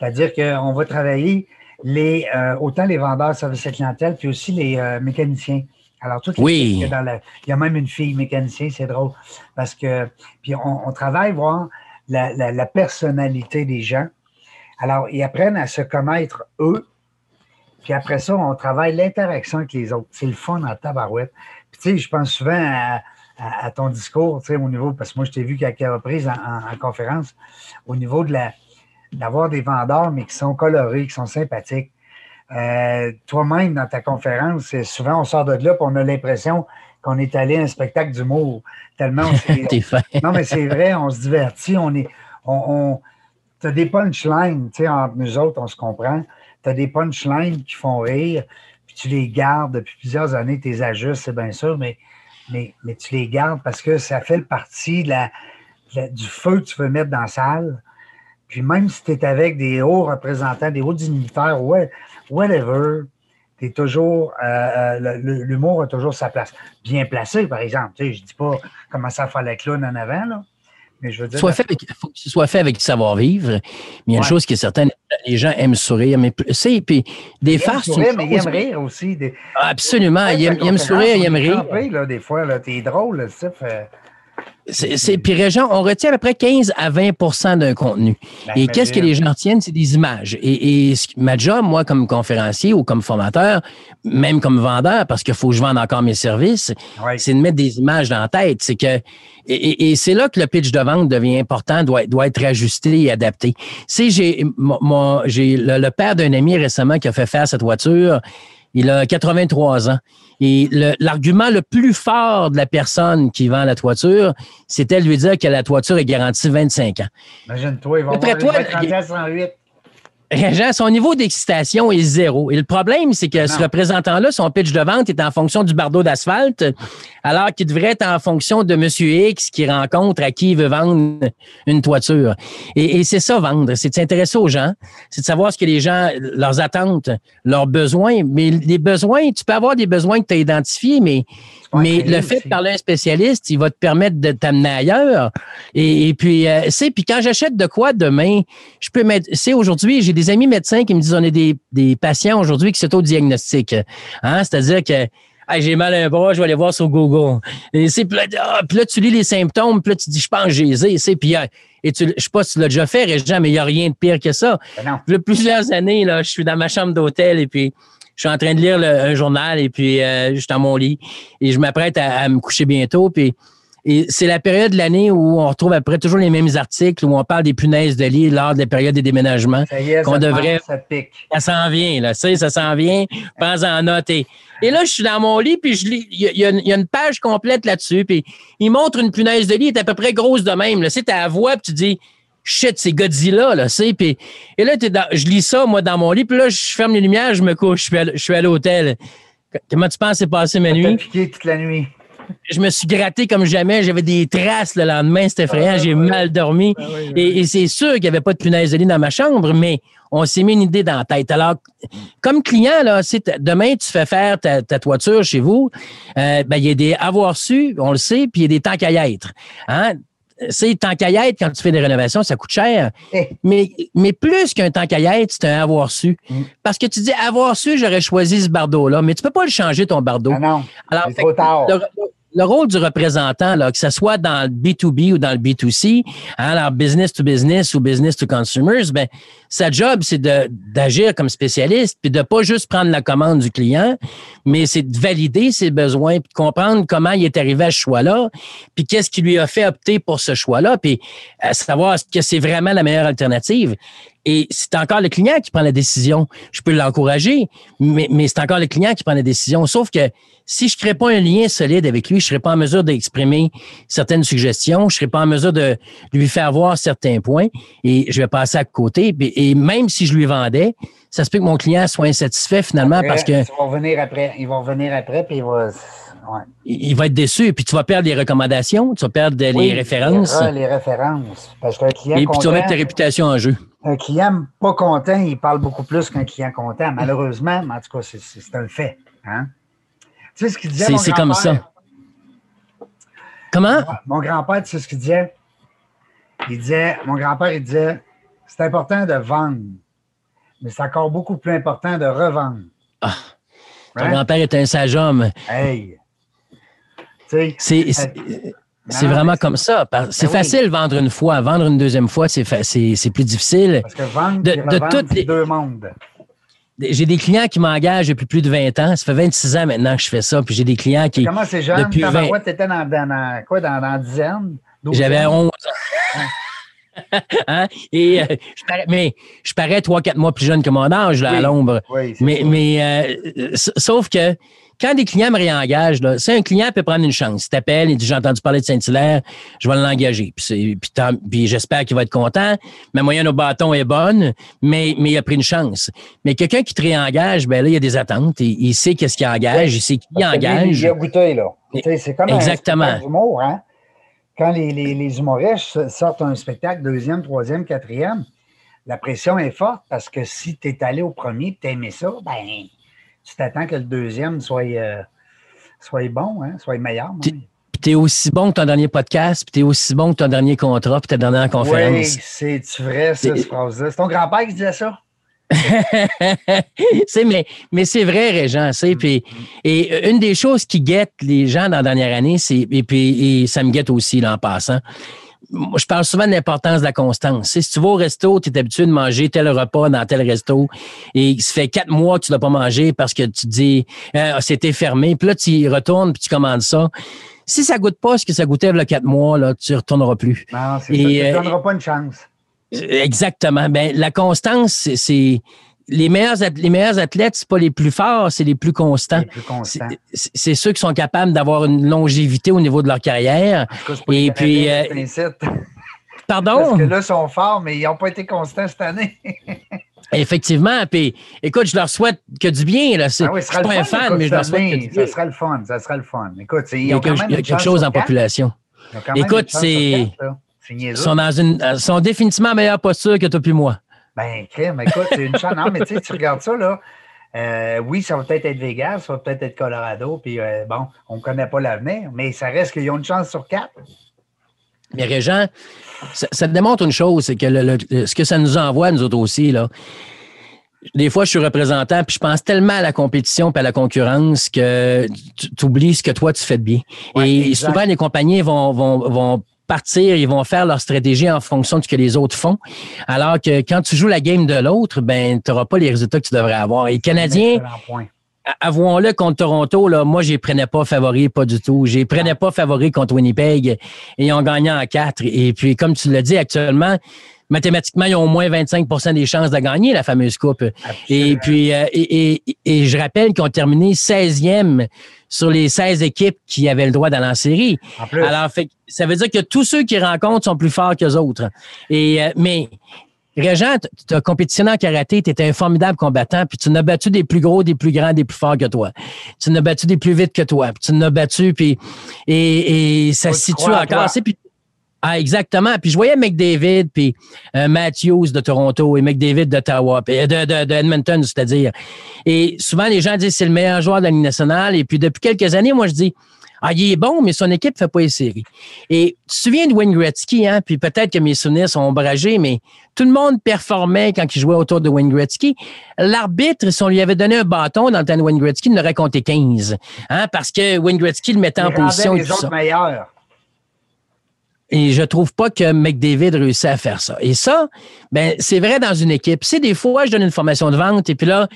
C'est-à-dire qu'on va travailler les, euh, autant les vendeurs services à clientèle, puis aussi les euh, mécaniciens. Alors, toutes les Oui. dans la- il y a même une fille mécanicien, c'est drôle, parce que, puis on, on travaille voir la, la- la personnalité des gens. Alors, ils apprennent à se connaître eux, puis après ça, on travaille l'interaction avec les autres. C'est le fun en tabarouette. Puis tu sais, je pense souvent à, à- à ton discours, tu sais, au niveau, parce que moi, je t'ai vu quelques reprises en, en- en conférence, au niveau de la d'avoir des vendeurs, mais qui sont colorés, qui sont sympathiques. Euh, Toi-même, dans ta conférence, souvent, on sort de là, puis on a l'impression qu'on est allé à un spectacle d'humour. Tellement on [laughs] non, mais c'est vrai, on se divertit, on est. On, on, T'as des punchlines, tu sais, entre nous autres, on se comprend. Tu as des punchlines qui font rire, puis tu les gardes depuis plusieurs années, tu les ajustes, c'est bien sûr, mais, mais, mais tu les gardes parce que ça fait partie de la, de la- du feu que tu veux mettre dans la salle. Puis même si tu es avec des hauts représentants, des hauts dignitaires, ouais, whatever, es toujours. euh, euh, L'humour a toujours sa place. Bien placé, par exemple. Tu sais, je dis pas commencer à faire la clown en avant, là. Mais je veux dire, soit fait avec, faut que ce soit fait avec savoir-vivre. Mais il y a une chose qui est certaine, les gens aiment sourire. Mais c'est puis des farces. Ils aiment mais ils aiment rire aussi. Absolument. Ils aiment, sourire, ils aiment rire. Là, des fois, t'es drôle, ça fait. C'est, puis Régent, on retient à peu près 15 à 20% d'un contenu. Ben, et qu'est-ce que les gens retiennent? C'est des images. Et, et, ma job, moi, comme conférencier ou comme formateur, même comme vendeur, parce qu'il faut que je vende encore mes services, c'est de mettre des images dans la tête. C'est que et, c'est là que le pitch de vente devient important, doit, doit être ajusté et adapté. Si j'ai, j'ai le, le père d'un ami récemment qui a fait faire cette voiture, il a 83 ans. Et l'argument le, plus fort de la personne qui vend la toiture, c'était de lui dire que la toiture est garantie 25 ans. Imagine-toi, il va Après toi, il, 108. Son niveau d'excitation est zéro. Et le problème, c'est que ce représentant-là, son pitch de vente est en fonction du bardeau d'asphalte, alors qu'il devrait être en fonction de Monsieur X qui rencontre à qui il veut vendre une toiture. Et, c'est ça, vendre. C'est de s'intéresser aux gens. C'est de savoir ce que les gens, leurs attentes, leurs besoins. Mais les besoins, tu peux avoir des besoins que tu as identifiés, mais mais le fait de parler à un spécialiste, il va te permettre de t'amener ailleurs. Et, puis, euh, c'est puis quand j'achète de quoi demain, je peux mettre. C'est aujourd'hui, j'ai des amis médecins qui me disent on a des, des patients aujourd'hui qui s'auto-diagnostiquent. Hein? C'est-à-dire que j'ai mal à un bras, je vais aller voir sur Google. Et c'est puis, ah, là, tu lis les symptômes, puis là, tu dis, je pense que j'ai c'est puis euh, et tu, je sais pas si tu l'as déjà fait, Régent, mais il n'y a rien de pire que ça. Ben plusieurs années, là, je suis dans ma chambre d'hôtel et puis je suis en train de lire un journal et puis euh, je suis dans mon lit et je m'apprête à, me coucher bientôt. Puis et c'est la période de l'année où on retrouve après toujours les mêmes articles où on parle des punaises de lit lors de la période des déménagements. qu'on devrait. ça pique. Ça s'en vient, là. Tu sais, ça s'en vient. Pense en note. Et, là, je suis dans mon lit, puis je lis. Il y, a une page complète là-dessus. Puis il montre une punaise de lit, elle est à peu près grosse de même. Tu sais, à la voix, puis tu dis shit, c'est Godzilla, là, c'est. Puis, et là, je lis ça, moi, dans mon lit, puis là, je ferme les lumières, je me couche, je suis à, l'hôtel. Comment tu penses c'est passé ma nuit? piqué toute la nuit. Je me suis gratté comme jamais. J'avais des traces le lendemain. C'était effrayant. J'ai mal dormi. Ah et, c'est sûr qu'il n'y avait pas de punaise de lit dans ma chambre, mais on s'est mis une idée dans la tête. Alors, comme client, là, demain, tu fais faire ta, toiture chez vous, euh, ben, il y a des avoir su, on le sait, puis il y a des temps qu'à y être. Hein? C'est tant qu'à être, quand tu fais des rénovations, ça coûte cher. Mais, mais plus qu'un tant qu'à être, c'est un avoir su. Mm. Parce que tu dis avoir su, j'aurais choisi ce bardeau-là, mais tu peux pas le changer, ton bardeau. Ah non. Alors, trop tard le rôle du représentant, là, que ce soit dans le B2B ou dans le B2C, hein, alors business to business ou business to consumers, ben, sa job, c'est d'agir comme spécialiste, puis de pas juste prendre la commande du client, mais c'est de valider ses besoins, puis de comprendre comment il est arrivé à ce choix-là, puis qu'est-ce qui lui a fait opter pour ce choix-là, puis à savoir que c'est vraiment la meilleure alternative. Et c'est encore le client qui prend la décision. Je peux l'encourager, mais, mais c'est encore le client qui prend la décision. Sauf que si je ne crée pas un lien solide avec lui, je ne serai pas en mesure d'exprimer certaines suggestions, je ne serai pas en mesure de lui faire voir certains points et je vais passer à côté. Même si je lui vendais, ça se peut que mon client soit insatisfait finalement parce que. Ils vont venir après. Ils vont venir après, puis il va. Il va être déçu, puis tu vas perdre les recommandations, tu vas perdre les références. les références. Parce qu'un client. Et puis tu vas mettre ta réputation en jeu. Un client pas content, il parle beaucoup plus qu'un client content, malheureusement, mais en tout cas, c'est un fait. Hein? Tu sais ce qu'il disait? C'est comme ça. Comment? Mon grand-père, tu sais ce qu'il disait? Il disait, mon grand-père, il disait, c'est important de vendre, mais c'est encore beaucoup plus important de revendre. Ah, ton hein? grand-père est un sage homme. Hey! C'est vraiment comme ça. C'est ben facile vendre une fois. Vendre une deuxième fois, c'est plus difficile. Parce que vendre de, de toutes les deux mondes j'ai des clients qui m'engagent depuis plus de 20 ans. Ça fait 26 ans maintenant que je fais ça. Puis j'ai des clients qui. Comment c'est jeune? Depuis 20... Tu étais dans, dans, quoi, dans, dans dizaine? J'avais 11 ans. [laughs] hein? Et, euh, je parais, mais je parais 3-4 mois plus jeune que mon âge là, à l'ombre. Oui, mais mais euh, sauf que quand des clients me réengagent, là, si un client peut prendre une chance, il t'appelle, il dit j'ai entendu parler de Saint-Hilaire, je vais l'engager. Puis, puis, puis j'espère qu'il va être content. Ma moyenne au bâton est bonne, mais, mais il a pris une chance. Mais quelqu'un qui te réengage, ben là, il y a des attentes. Il, il sait qu'est-ce qu'il engage, il sait qui engage. Il a goûté, là. C'est comme Exactement. un hein? Quand les, les, les humoristes sortent un spectacle, deuxième, troisième, quatrième, la pression est forte parce que si tu es allé au premier et tu aimé ça, ben tu t'attends que le deuxième soit, euh, soit bon, hein, soit meilleur. Tu tu es aussi bon que ton dernier podcast, puis tu es aussi bon que ton dernier contrat, puis ta dernière conférence. Oui, c'est vrai, ça, cette phrase-là? C'est ton grand-père qui disait ça? [laughs] mais mais c'est vrai, Régent. Puis, et une des choses qui guette les gens dans la dernière année, c'est et puis et ça me guette aussi là, en passant. Je parle souvent de l'importance de la constance. Si tu vas au resto, tu es habitué de manger tel repas dans tel resto et ça fait quatre mois que tu ne l'as pas mangé parce que tu te dis euh, c'était fermé. Puis là, tu y retournes puis tu commandes ça. Si ça goûte pas ce que ça goûtait il y a quatre mois, là, tu ne retourneras plus. Non, c'est ça. Tu ne euh, donneras pas une chance. Exactement. Ben, la constance, c'est les meilleurs, les meilleurs athlètes, c'est pas les plus forts, c'est les plus constants. C'est ceux qui sont capables d'avoir une longévité au niveau de leur carrière. Et puis. Euh, [laughs] pardon? Parce que là, ils sont forts, mais ils n'ont pas été constants cette année. [laughs] Effectivement. Puis, écoute, je leur souhaite que du bien. Là. Ah suis pas un fan, mais je leur souhaite que du bien. Ça sera le fun. Ça sera le fun. Écoute, il y a, quelque, chose en population. Écoute, c'est. Ils sont, dans une, sont définitivement en meilleure posture que toi puis moi. Ben, crème, écoute, c'est une chance. Non, mais tu sais, tu regardes ça, là. Euh, oui, ça va peut-être être Vegas, ça va peut-être être Colorado, puis euh, bon, on ne connaît pas l'avenir, mais ça reste qu'ils ont une chance sur quatre. Mais Régent, ça, te démontre une chose, c'est que ce que ça nous envoie, nous autres aussi, là, des fois, je suis représentant, puis je pense tellement à la compétition et à la concurrence que tu oublies ce que toi, tu fais de bien. et souvent, les compagnies vont, vont, vont partir, ils vont faire leur stratégie en fonction de ce que les autres font. Alors que quand tu joues la game de l'autre, ben, tu n'auras pas les résultats que tu devrais avoir. Et les Canadiens, avouons-le, contre Toronto, là, moi, je les prenais pas favoris, pas du tout. Je les prenais pas favoris contre Winnipeg et ont gagné en quatre. Et puis, comme tu l'as dit, actuellement, mathématiquement, ils ont au moins 25% des chances de gagner la fameuse coupe. Et puis, euh, et, et, je rappelle qu'ils ont terminé 16e sur les 16 équipes qui avaient le droit d'aller en série. Alors, fait, ça veut dire que tous ceux qui rencontrent sont plus forts que les autres. Et, euh, mais, Régent, tu as compétitionné en karaté, tu étais un formidable combattant, puis tu n'as battu des plus gros, des plus grands, des plus forts que toi. Tu n'as battu des plus vite que toi, puis tu n'as battu, puis et, et ça se situe encore. Puis, ah, exactement. Puis je voyais McDavid, puis euh, Matthews de Toronto et McDavid d'Ottawa, de, de, de, Edmonton, c'est-à-dire. Et souvent, les gens disent c'est le meilleur joueur de la Ligue nationale. Et puis depuis quelques années, moi, je dis ah, il est bon, mais son équipe ne fait pas les séries. Et tu te souviens de Wayne Gretzky, hein? Puis peut-être que mes souvenirs sont ombragés, mais tout le monde performait quand il jouait autour de Wayne Gretzky. L'arbitre, si on lui avait donné un bâton dans le temps de Wayne Gretzky, il n'aurait compté 15. Hein? Parce que Wayne Gretzky le mettait en position. Les autres meilleurs. Et je trouve pas que McDavid réussit à faire ça. Et ça, ben, c'est vrai dans une équipe. C'est des fois, je donne une formation de vente et puis là,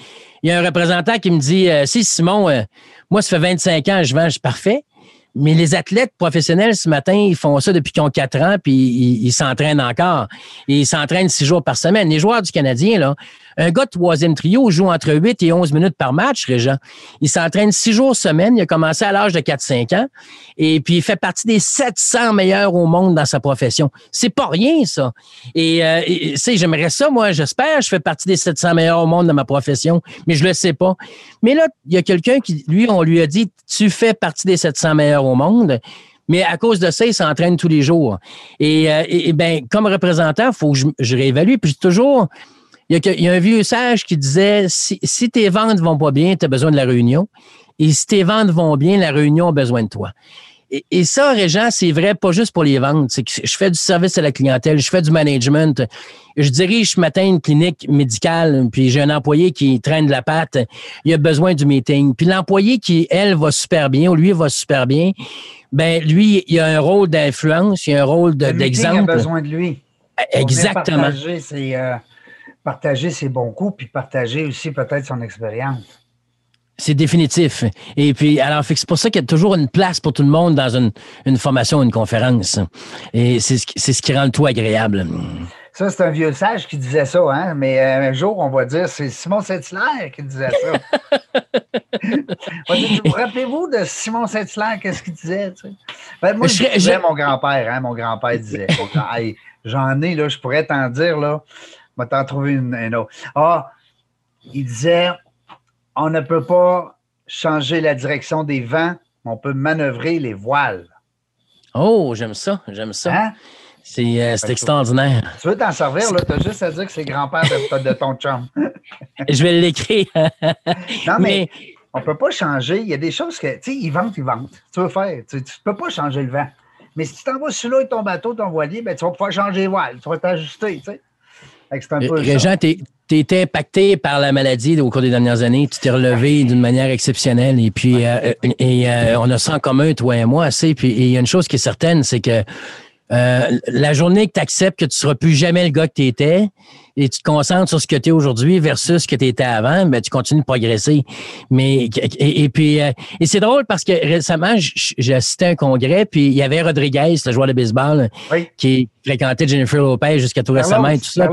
il y a un représentant qui me dit, euh, si Simon, euh, moi, ça fait 25 ans, je vends, je suis parfait. Mais les athlètes professionnels, ce matin, ils font ça depuis qu'ils ont quatre ans, puis ils s'entraînent encore. ils s'entraînent six jours par semaine. Les joueurs du Canadien, là, un gars de troisième trio joue entre 8 et 11 minutes par match, Régent. Il s'entraîne six jours semaine. Il a commencé à l'âge de 4-5 ans. Et puis, il fait partie des 700 meilleurs au monde dans sa profession. C'est pas rien, ça. Et, euh, sais, j'aimerais ça, moi, j'espère. Je fais partie des 700 meilleurs au monde dans ma profession, mais je le sais pas. Mais là, il y a quelqu'un qui, lui, on lui a dit, tu fais partie des 700 meilleurs au monde. Mais à cause de ça, il s'entraîne tous les jours. Et, euh, ben, comme représentant, il faut que je, je réévalue. Puis toujours, il y, a, un vieux sage qui disait si, tes ventes vont pas bien, tu as besoin de la réunion. Et si tes ventes vont bien, la réunion a besoin de toi. Et, ça, Régent, c'est vrai pas juste pour les ventes. C'est que je fais du service à la clientèle, je fais du management. Je dirige ce matin une clinique médicale, puis j'ai un employé qui traîne de la patte. Il a besoin du meeting. Puis l'employé qui, elle, va super bien, ou lui va super bien, ben lui, il a un rôle d'influence, il a un rôle d'exemple. il a besoin de lui. Exactement. C'est partager ses bons coups, puis partager aussi peut-être son expérience. C'est définitif. Et puis, alors, c'est pour ça qu'il y a toujours une place pour tout le monde dans une, une formation, une conférence. Et c'est ce, ce qui rend le tout agréable. Ça, c'est un vieux sage qui disait ça, hein? mais euh, un jour, on va dire c'est Simon Saint-Hilaire qui disait ça. [laughs] vous rappelez-vous de Simon Saint-Hilaire, qu'est-ce qu'il disait? Ben, moi, je, disais mon grand-père, hein? mon grand-père disait. [laughs] J'en ai, là, je pourrais t'en dire, là, vais t'en trouver une, autre. Ah, il disait on ne peut pas changer la direction des vents, on peut manœuvrer les voiles. Oh, j'aime ça, j'aime ça. Hein? C'est euh, extraordinaire. Tu veux t'en servir, là? Tu as juste à dire que c'est grand-père de, ton chum. [laughs] Je vais l'écrire. [laughs] non, mais, on ne peut pas changer. Il y a des choses que, tu sais, ils vendent, ils vendent. Tu veux faire, tu ne peux pas changer le vent. Mais si tu t'en vas sur là et ton bateau, ton voilier, ben, tu vas pouvoir changer les voiles, tu vas t'ajuster, tu sais. Régent, tu été impacté par la maladie au cours des dernières années. Tu t'es relevé d'une manière exceptionnelle. Et puis, euh, et, euh, on a ça en commun, toi et moi, assez. Puis, il y a une chose qui est certaine, c'est que euh, la journée que tu acceptes que tu ne seras plus jamais le gars que tu étais et tu te concentres sur ce que tu es aujourd'hui versus ce que tu étais avant, ben, tu continues de progresser. Mais et, puis euh, et c'est drôle parce que récemment, j'ai assisté à un congrès, puis il y avait Rodriguez, le joueur de baseball, qui fréquentait Jennifer Lopez jusqu'à tout récemment et tout ça.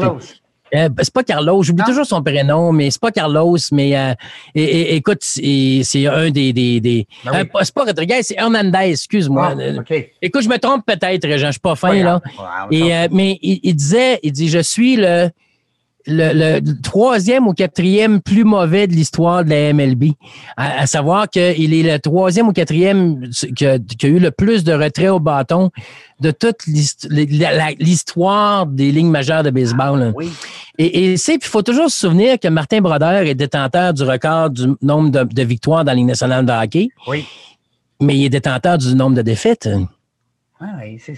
Euh, ben, c'est pas Carlos, j'oublie toujours son prénom, mais c'est pas Carlos, mais euh, écoute, c'est un des. des, des ben euh, c'est pas Rodriguez, c'est Hernandez, excuse-moi. Ah, écoute, je me trompe peut-être, Jean, je suis pas fin, là. Et, mais il, il, disait, il dit, je suis le le, troisième ou quatrième plus mauvais de l'histoire de la MLB. À, savoir qu'il est le troisième ou quatrième qui a, eu le plus de retraits au bâton de toute l'histoire des lignes majeures de baseball. Ah, et, c'est, il faut toujours se souvenir que Martin Brodeur est détenteur du record du nombre de, victoires dans la Ligue nationale de hockey. Oui. Mais il est détenteur du nombre de défaites. Ah oui, c'est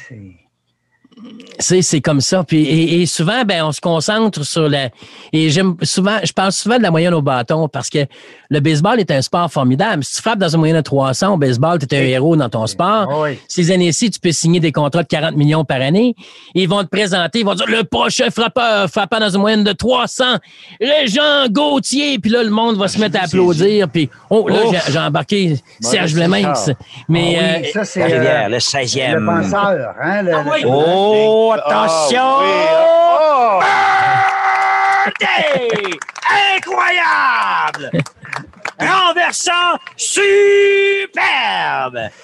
c'est comme ça. Puis, et, souvent, ben, on se concentre sur la. Et j'aime souvent, je parle souvent de la moyenne au bâton parce que le baseball est un sport formidable. Si tu frappes dans une moyenne de 300 au baseball, tu es un héros dans ton sport. Ah Ces années-ci, tu peux signer des contrats de 40 millions par année. Ils vont te présenter, ils vont dire le prochain frappeur frappant dans une moyenne de 300, Régent Gauthier. Puis là, le monde va se mettre à applaudir. Puis, oh, là, j'ai embarqué Serge Leminx. Mais. Ah oui, euh, ça, c'est. Euh, le 16e. Le penseur, hein? Le, ah oh! Oh, attention! Birthday! Incroyable! Renversant, superbe!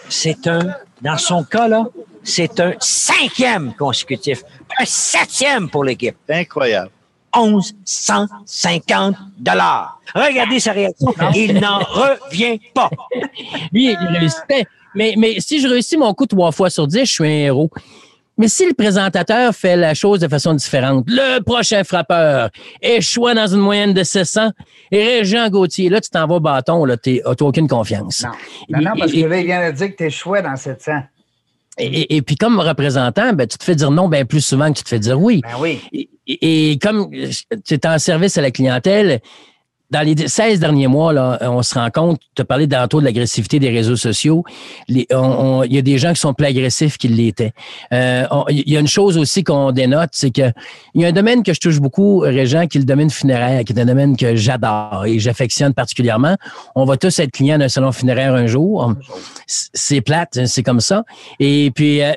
C'est un, dans son cas, là, c'est un cinquième consécutif. Un septième pour l'équipe. Incroyable. 1150 dollars. Regardez sa réaction. Il n'en revient pas. Lui, il réussissait. Mais, mais si je réussis mon coup trois fois sur dix, je suis un héros. Mais si le présentateur fait la chose de façon différente, le prochain frappeur échoue dans une moyenne de 700 et Régent Gauthier, là, tu t'en vas au bâton, là, tu n'as aucune confiance. Non, non, parce qu'il vient de dire que tu échouais dans 700. Et, et, puis comme représentant, ben, tu te fais dire non bien plus souvent que tu te fais dire oui. Ben oui. Et, et comme tu es en service à la clientèle, dans les 16 derniers mois, là, on se rend compte, tu as parlé tantôt de l'agressivité des réseaux sociaux. Il y a des gens qui sont plus agressifs qu'ils l'étaient. Euh, il y a une chose aussi qu'on dénote, c'est que il y a un domaine que je touche beaucoup, Régent, qui est le domaine funéraire, qui est un domaine que j'adore et j'affectionne particulièrement. On va tous être clients d'un salon funéraire un jour. C'est plate, hein, c'est comme ça. Et puis, euh,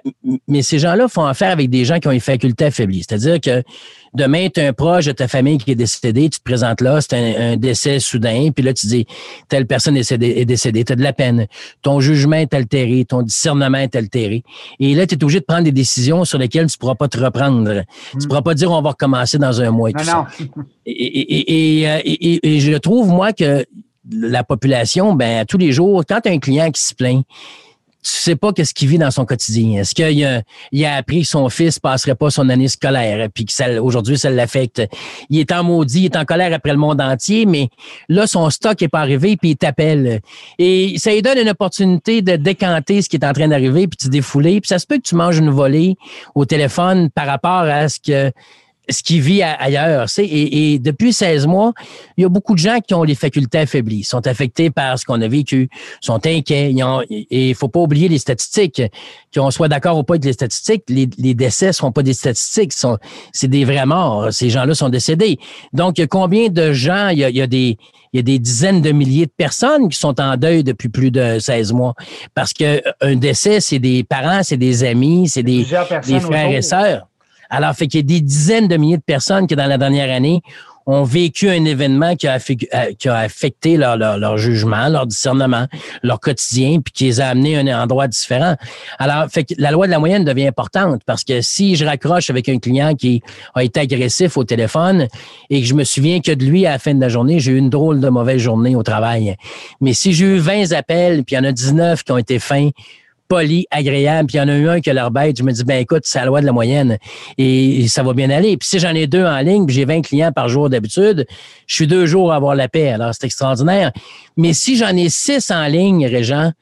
mais ces gens-là font affaire avec des gens qui ont une faculté affaiblies. C'est-à-dire que Demain, tu as un proche de ta famille qui est décédé, tu te présentes là, c'est un, décès soudain, puis là, tu dis, telle personne est décédée, tu as de la peine. Ton jugement est altéré, ton discernement est altéré. Et là, tu es obligé de prendre des décisions sur lesquelles tu ne pourras pas te reprendre. Tu ne pourras pas dire, on va recommencer dans un mois et tout ça. Et, et, et, je trouve, moi, que la population, ben, tous les jours, quand tu as un client qui se plaint, tu sais pas qu'est-ce qu'il vit dans son quotidien. Est-ce qu'il a, il a appris que son fils passerait pas son année scolaire, puis que ça, aujourd'hui, ça l'affecte? Il est en maudit, il est en colère après le monde entier, mais là, son stock est pas arrivé, puis il t'appelle. Et ça lui donne une opportunité de décanter ce qui est en train d'arriver, puis de défouler. Puis ça se peut que tu manges une volée au téléphone par rapport à ce que ce qui vit ailleurs. Et, et, depuis 16 mois, il y a beaucoup de gens qui ont les facultés affaiblies, sont affectés par ce qu'on a vécu, sont inquiets. et il faut pas oublier les statistiques. Qu'on soit d'accord ou pas avec les statistiques, les, les décès sont pas des statistiques, c'est des vrais morts. Ces gens-là sont décédés. Donc, combien de gens, il y a, il y a des il y a des dizaines de milliers de personnes qui sont en deuil depuis plus de 16 mois. Parce que un décès, c'est des parents, c'est des amis, c'est des, des frères et sœurs. Alors, fait qu'il y a des dizaines de milliers de personnes qui, dans la dernière année, ont vécu un événement qui a, euh, affecté leur, leur, jugement, leur discernement, leur quotidien, puis qui les a amenés à un endroit différent. Alors, fait que la loi de la moyenne devient importante parce que si je raccroche avec un client qui a été agressif au téléphone et que je me souviens que de lui à la fin de la journée, j'ai eu une drôle de mauvaise journée au travail. Mais si j'ai eu 20 appels, puis il y en a 19 qui ont été fins, polis, agréables. Puis il y en a eu un qui a l'air bête. Je me dis, ben écoute, c'est la loi de la moyenne et, ça va bien aller. Puis si j'en ai deux en ligne, puis j'ai 20 clients par jour d'habitude, je suis deux jours à avoir la paix. Alors, c'est extraordinaire. Mais si j'en ai six en ligne, Régent,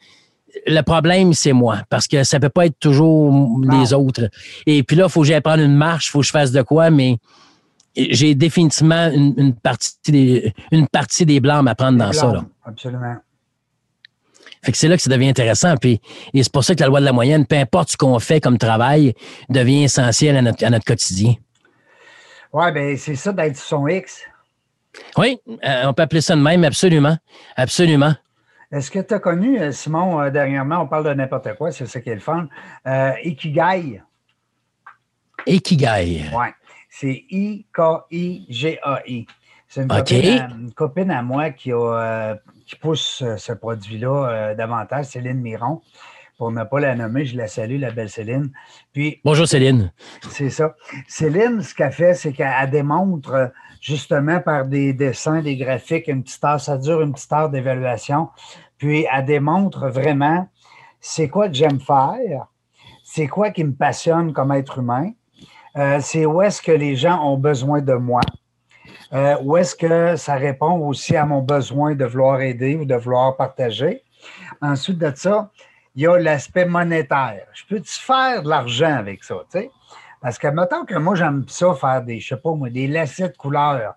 le problème, c'est moi, parce que ça peut pas être toujours les autres. Et puis là, il faut que j'aille prendre une marche, il faut que je fasse de quoi, mais j'ai définitivement une, partie des, une partie des blancs à prendre dans ça. Là. Absolument. Fait que c'est là que ça devient intéressant. Puis, et c'est pour ça que la loi de la moyenne, peu importe ce qu'on fait comme travail, devient essentiel à notre, à notre quotidien. Oui, bien, c'est ça d'être son X. Oui, euh, on peut appeler ça de même, absolument. Absolument. Est-ce que tu as connu, euh, Simon, euh, dernièrement, on parle de n'importe quoi, c'est ça qui est le fun, Ikigai? Ikigai. Oui, c'est I-K-I-G-A-I. C'est une, copine à moi qui a qui pousse euh, ce produit-là euh, davantage, Céline Miron. Pour ne pas la nommer, je la salue, la belle Céline. Puis, Bonjour Céline. C'est ça. Céline, ce qu'elle fait, c'est qu'elle démontre justement par des dessins, des graphiques, une petite heure, ça dure une petite heure d'évaluation. Puis elle démontre vraiment c'est quoi que j'aime faire, c'est quoi qui me passionne comme être humain, euh, c'est où est-ce que les gens ont besoin de moi. Euh, ou est-ce que ça répond aussi à mon besoin de vouloir aider ou de vouloir partager? Ensuite de ça, il y a l'aspect monétaire. Je peux-tu faire de l'argent avec ça? sais? Parce que maintenant que moi, j'aime ça faire des, je sais pas moi, des lacets de couleurs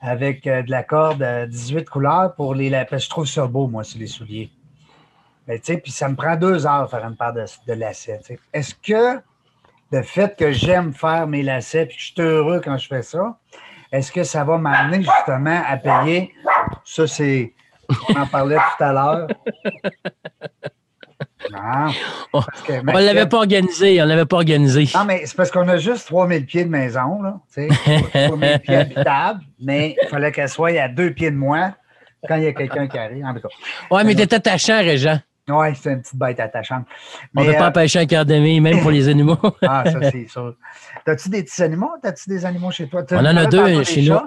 avec euh, de la corde 18 couleurs pour les Parce je trouve ça beau, moi, sur les souliers. Ben, puis ça me prend deux heures faire une paire de, lacets. Est-ce que le fait que j'aime faire mes lacets et que je suis heureux quand je fais ça, est-ce que ça va m'amener justement à payer? Ça, c'est. On en parlait tout à l'heure. Non. on ne l'avait pas organisé. On l'avait pas organisé. Non, mais c'est parce qu'on a juste 3000 pieds de maison, là. 3000 pieds habitables, mais il fallait qu'elle soit à deux pieds de moi quand il y a quelqu'un qui arrive. Oui, mais t'es attachant, Régent. Oui, c'est une petite bête attachante. On ne peut pas euh, empêcher un cœur d'aimer, même pour les animaux. ah, ça, c'est sûr. T'as-tu des petits animaux? T'as-tu des animaux chez toi? On en a deux chez nous.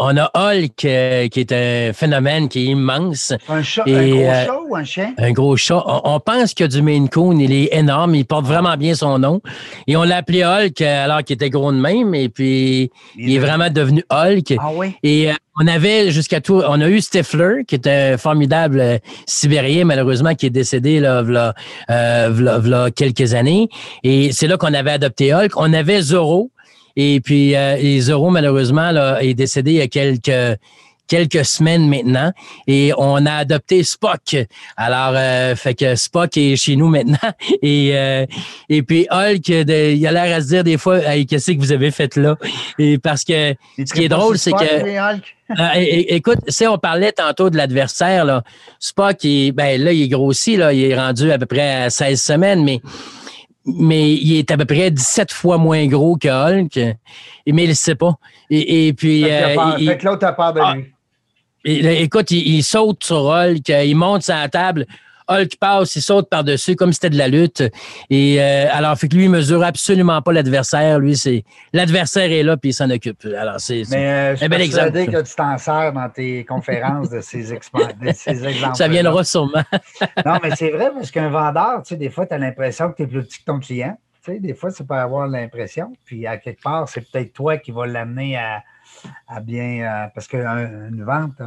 On a Hulk, euh, qui est un phénomène qui est immense. Un, chat, un gros euh, chat ou un chien? Un gros chat. On, pense que du Maine Coon, il est énorme, il porte vraiment bien son nom. Et on l'a appelé Hulk alors qu'il était gros de même. Et puis, il, est vraiment devenu Hulk. Ah oui? Et on avait jusqu'à tout, on a eu Stifler, qui était un formidable euh, Sibérien, malheureusement, qui est décédé là, là, euh, quelques années. Et c'est là qu'on avait adopté Hulk. On avait Zoro. Et puis, euh, et Zoro, malheureusement, là, est décédé il y a quelques quelques semaines maintenant. Et on a adopté Spock. Alors, euh, fait que Spock est chez nous maintenant. [laughs] Et euh, et puis Hulk, il a l'air à se dire des fois, hey, qu'est-ce que vous avez fait là? Et parce que ce qui est drôle, c'est que euh, [laughs] écoute, si on parlait tantôt de l'adversaire là, Spock, il, ben là, il est grossi là, il est rendu à peu près à 16 semaines, mais mais il est à peu près 17 fois moins gros que Hulk, mais il ne sait pas. Et, puis. Fait, que l'autre a peur de ah, lui écoute, il, saute sur Hulk, il monte sur la table. Hulk passe, il saute par-dessus comme si c'était de la lutte. Et euh, alors, fait que lui, il mesure absolument pas l'adversaire. Lui, c'est l'adversaire est là puis il s'en occupe. Alors, c'est Mais euh, un bel exemple. que tu t'en sers dans tes conférences de ces, de [laughs] ces exemples. Ça viendra sûrement. [laughs] non, mais c'est vrai parce qu'un vendeur, tu sais, des fois, tu as l'impression que tu es plus petit que ton client. Tu sais, des fois, ça peut avoir l'impression. Puis à quelque part, c'est peut-être toi qui vas l'amener à à bien. Euh, parce qu'une vente,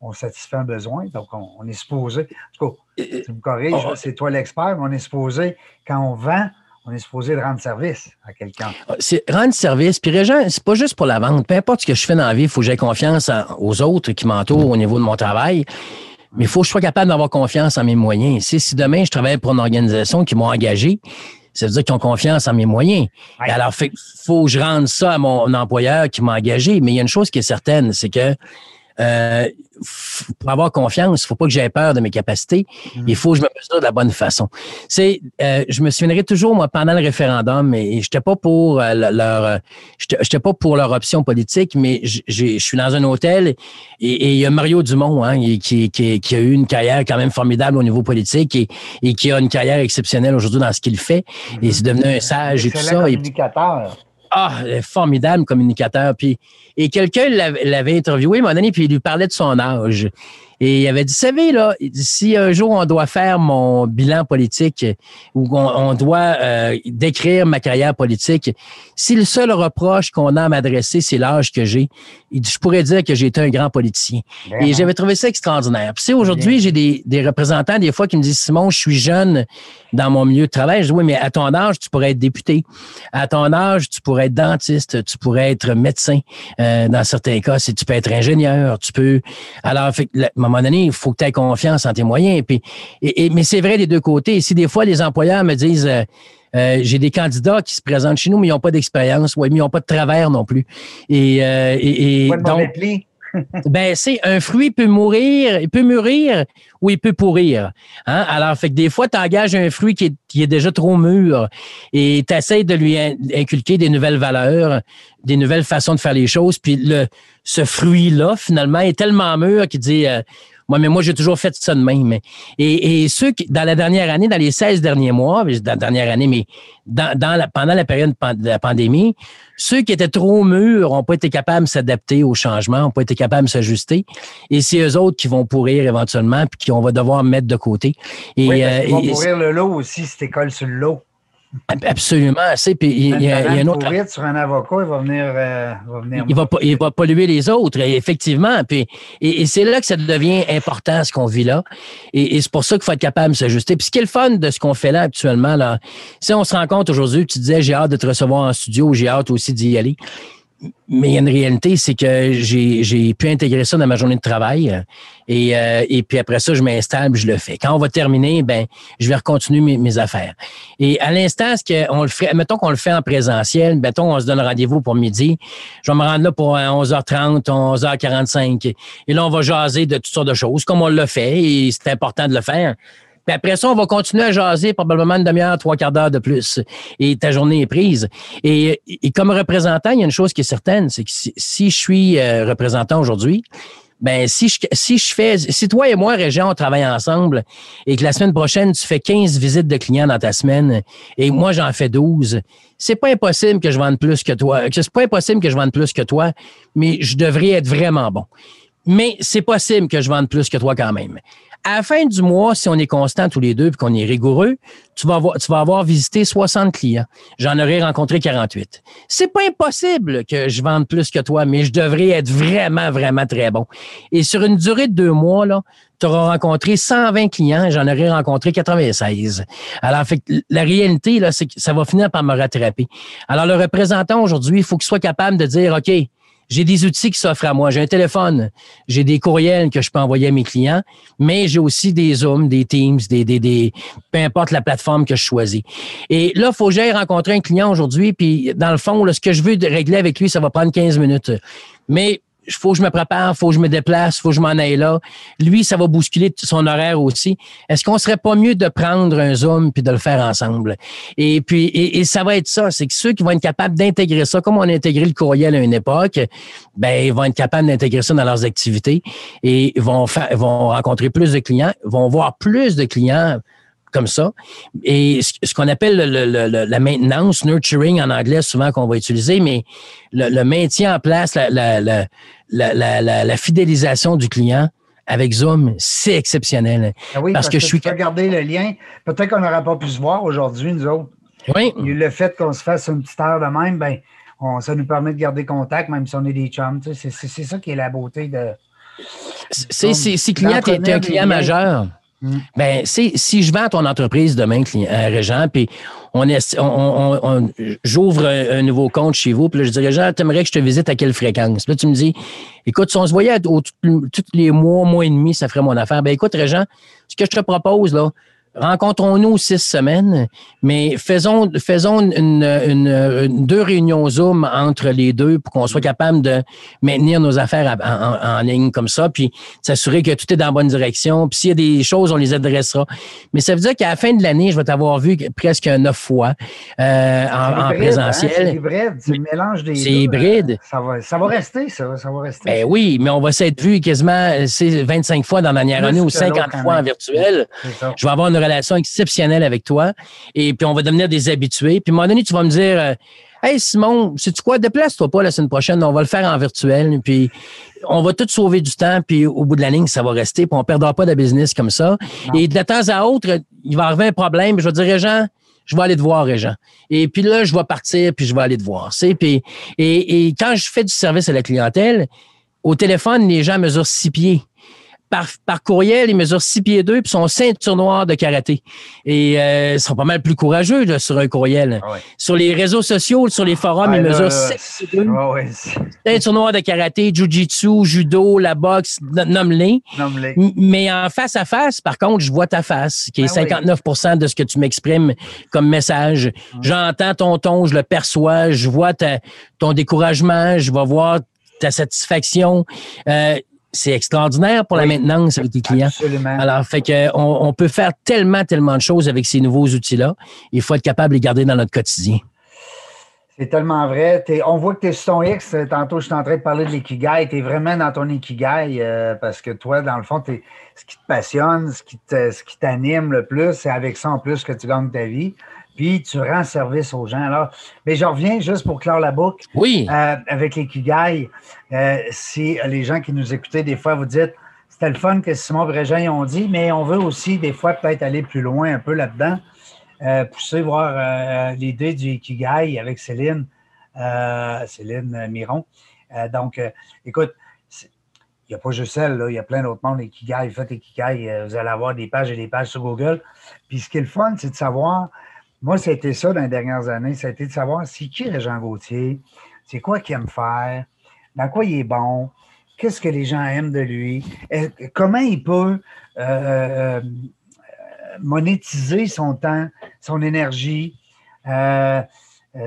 on satisfait un besoin, donc on, est supposé. En tout cas, tu me corriges, oh, c'est toi l'expert, mais on est supposé, quand on vend, on est supposé de rendre service à quelqu'un. Ah, c'est rendre service. Puis, Régent, c'est pas juste pour la vente. Peu importe ce que je fais dans la vie, il faut que j'aie confiance aux autres qui m'entourent au niveau de mon travail. Mais il faut que je sois capable d'avoir confiance en mes moyens. si demain, je travaille pour une organisation qui m'a engagé, ça veut dire qu'ils ont confiance en mes moyens. Alors, il faut que je rende ça à mon employeur qui m'a engagé. Mais il y a une chose qui est certaine, c'est que euh, pour avoir confiance, il faut pas que j'aie peur de mes capacités. Mm. Il faut que je me mesure de la bonne façon. C'est, euh, je me souviendrai toujours, moi, pendant le référendum, et j'étais pas pour euh, leur, j'étais pas pour leur option politique, mais je suis dans un hôtel et il y a Mario Dumont, hein, qui, qui, a eu une carrière quand même formidable au niveau politique et, et qui a une carrière exceptionnelle aujourd'hui dans ce qu'il fait. Et c'est devenu un sage et tout ça. Communicateur. Ah, formidable communicateur. Puis, et quelqu'un l'avait interviewé à un moment donné, puis il lui parlait de son âge. Et il avait dit, savez, là, si un jour on doit faire mon bilan politique ou on, doit euh, décrire ma carrière politique, si le seul reproche qu'on a à m'adresser, c'est l'âge que j'ai, je pourrais dire que j'ai été un grand politicien. Et j'avais trouvé ça extraordinaire. Puis aujourd'hui, j'ai des, des, représentants des fois qui me disent, Simon, je suis jeune dans mon milieu de travail. Je dis, oui, mais à ton âge, tu pourrais être député. À ton âge, tu pourrais être dentiste, tu pourrais être médecin. Euh, dans certains cas, si tu peux être ingénieur, tu peux. Alors, à un moment donné, il faut que tu aies confiance en tes moyens. Puis, et, mais c'est vrai des deux côtés. Si des fois les employeurs me disent euh, euh, j'ai des candidats qui se présentent chez nous, mais ils n'ont pas d'expérience, ouais, mais ils n'ont pas de travers non plus. Et, euh, et, donc, ben, c'est un fruit peut mourir, il peut mûrir ou il peut pourrir. Hein? Alors, fait que des fois, tu engages un fruit qui est, déjà trop mûr et tu essaies de lui inculquer des nouvelles valeurs, des nouvelles façons de faire les choses. Puis le, ce fruit-là, finalement, est tellement mûr qu'il dit euh, moi, mais moi, j'ai toujours fait ça de même. Et, et ceux qui, dans la dernière année, dans les 16 derniers mois, dans la dernière année, mais dans, dans la, pendant la période de la pandémie, ceux qui étaient trop mûrs n'ont pas été capables de s'adapter au changement, n'ont pas été capables de s'ajuster. Et c'est eux autres qui vont pourrir éventuellement, puis qu'on va devoir mettre de côté. Et, oui, euh, ils vont pourrir le lot aussi si tu colles sur le lot. Absolument. Puis il y, a, un autre. sur un avocat, il va venir. Euh, il, va, il va polluer les autres, effectivement. Puis, et, c'est là que ça devient important, ce qu'on vit là. Et, c'est pour ça qu'il faut être capable de s'ajuster. Puis ce qui est le fun de ce qu'on fait là actuellement, là, si on se rend compte aujourd'hui, tu disais, j'ai hâte de te recevoir en studio, j'ai hâte aussi d'y aller mais il y a une réalité, c'est que j'ai pu intégrer ça dans ma journée de travail. Et, euh, et puis après ça, je m'installe, je le fais. Quand on va terminer, ben, je vais recontinuer mes, mes affaires. Et à l'instant, ce qu'on le fait, mettons qu'on le fait en présentiel, mettons, on se donne rendez-vous pour midi. Je vais me rendre là pour 11h30, 11h45. Et là, on va jaser de toutes sortes de choses, comme on l'a fait, et c'est important de le faire. Puis après ça, on va continuer à jaser probablement une demi-heure, trois quarts d'heure de plus. Et ta journée est prise. Et, comme représentant, il y a une chose qui est certaine, c'est que si, je suis euh, représentant aujourd'hui, ben si je si je fais si toi et moi Région on travaille ensemble et que la semaine prochaine tu fais 15 visites de clients dans ta semaine et moi j'en fais 12, c'est pas impossible que je vende plus que toi, c'est pas impossible que je vende plus que toi, mais je devrais être vraiment bon. Mais c'est possible que je vende plus que toi quand même à la fin du mois, si on est constant tous les deux et qu'on est rigoureux, tu vas, avoir, tu vas avoir visité 60 clients. J'en aurais rencontré 48. C'est pas impossible que je vende plus que toi, mais je devrais être vraiment, vraiment très bon. Et sur une durée de deux mois, là, tu auras rencontré 120 clients, j'en aurais rencontré 96. Alors, fait, la réalité, là, c'est que ça va finir par me rattraper. Alors, le représentant aujourd'hui, il faut qu'il soit capable de dire, OK, j'ai des outils qui s'offrent à moi. J'ai un téléphone, j'ai des courriels que je peux envoyer à mes clients, mais j'ai aussi des Zooms, des Teams, des, des, des, peu importe la plateforme que je choisis. Et là, il faut que j'aille rencontrer un client aujourd'hui, puis dans le fond, là, ce que je veux régler avec lui, ça va prendre 15 minutes. Mais faut que je me prépare, faut que je me déplace, faut que je m'en aille là. Lui, ça va bousculer son horaire aussi. Est-ce qu'on serait pas mieux de prendre un Zoom puis de le faire ensemble? Et puis, et, ça va être ça. C'est que ceux qui vont être capables d'intégrer ça, comme on a intégré le courriel à une époque, ben, ils vont être capables d'intégrer ça dans leurs activités et vont faire, vont rencontrer plus de clients, vont voir plus de clients comme ça. Et ce, qu'on appelle la maintenance, nurturing en anglais, souvent qu'on va utiliser, mais le, maintien en place, la, la, fidélisation du client avec Zoom, c'est exceptionnel. Ah oui, parce, que, je suis. Tu garder le lien. Peut-être qu'on n'aurait pas pu se voir aujourd'hui, nous autres. Oui. Le fait qu'on se fasse une petite heure de même, ben, ça nous permet de garder contact, même si on est des chums. C'est ça qui est la beauté de. C'est, si client est un client majeur, Mm. Ben, si je vends ton entreprise demain, euh, Régent, puis on, on, j'ouvre un, nouveau compte chez vous, puis là, je dis, Régent, t'aimerais que je te visite à quelle fréquence? Puis là, tu me dis, écoute, si on se voyait tous les mois, mois et demi, ça ferait mon affaire. Ben, écoute, Régent, ce que je te propose, là, rencontrons-nous six semaines, mais faisons, faisons une, deux réunions Zoom entre les deux pour qu'on soit capable de maintenir nos affaires en, ligne comme ça, puis s'assurer que tout est dans la bonne direction. Puis s'il y a des choses, on les adressera. Mais ça veut dire qu'à la fin de l'année, je vais t'avoir vu presque neuf fois euh, en, présentiel. c'est hybride, c'est le mélange des C'est hybride. Ça va, ça va rester, ça, ça va rester. Ben oui, mais on va s'être vu quasiment 25 fois dans la dernière année ou 50 fois en virtuel. Je vais avoir une relation exceptionnelle avec toi. Et puis, on va devenir des habitués. Puis, à un moment donné, tu vas me dire, euh, Hey Simon, sais-tu quoi? Déplace-toi pas la semaine prochaine, on va le faire en virtuel, puis on va tout sauver du temps, puis au bout de la ligne, ça va rester, puis on perdra pas de business comme ça. Et de temps à autre, il va arriver un problème, je vais dire, Jean, je vais aller te voir, Régent. Et puis là, je vais partir, puis je vais aller te voir. Puis, et, et quand je fais du service à la clientèle, au téléphone, les gens mesurent six pieds par, par courriel, ils mesurent 6 pieds 2 puis sont ceinture noire de karaté. Et euh, ils sont pas mal plus courageux là, sur un courriel. Ah sur les réseaux sociaux, sur les forums, ils mesurent 7 pieds 2. Ah ceinture noire de karaté, jujitsu, judo, la boxe, nomme-les. Mais en face à face, par contre, je vois ta face, qui est 59 ah de ce que tu m'exprimes comme message. J'entends ton ton, je le perçois, je vois ta, ton découragement, je vais voir ta satisfaction. Euh, c'est extraordinaire pour la maintenance avec tes clients. Absolument. Alors, fait que on, peut faire tellement, tellement de choses avec ces nouveaux outils-là. Il faut être capable de les garder dans notre quotidien. C'est tellement vrai. on voit que tu es sur ton X. Tantôt, je suis en train de parler de l'ikigai. Tu es vraiment dans ton ikigai euh, parce que toi, dans le fond, ce qui te passionne, ce qui t'anime le plus, c'est avec ça en plus que tu gagnes ta vie puis tu rends service aux gens. Alors, mais je reviens juste pour clore la boucle. Oui. Euh, avec les Kigai, euh, si les gens qui nous écoutaient, des fois, vous dites, c'était le fun que Simon et Jean ont dit, mais on veut aussi, des fois, peut-être aller plus loin un peu là-dedans, euh, pousser voir euh, l'idée du Kigai avec Céline, Céline Miron. donc, écoute, il n'y a pas juste elle, il y a plein d'autres mondes, les Kigai, faites les Kigai, vous allez avoir des pages et des pages sur Google. Puis ce qui est le fun, c'est de savoir moi, c'était ça dans les dernières années. Été de savoir c'est qui Jean Gauthier, c'est quoi qu'il aime faire, dans quoi il est bon, qu'est-ce que les gens aiment de lui, comment il peut euh, euh, monétiser son temps, son énergie? Euh,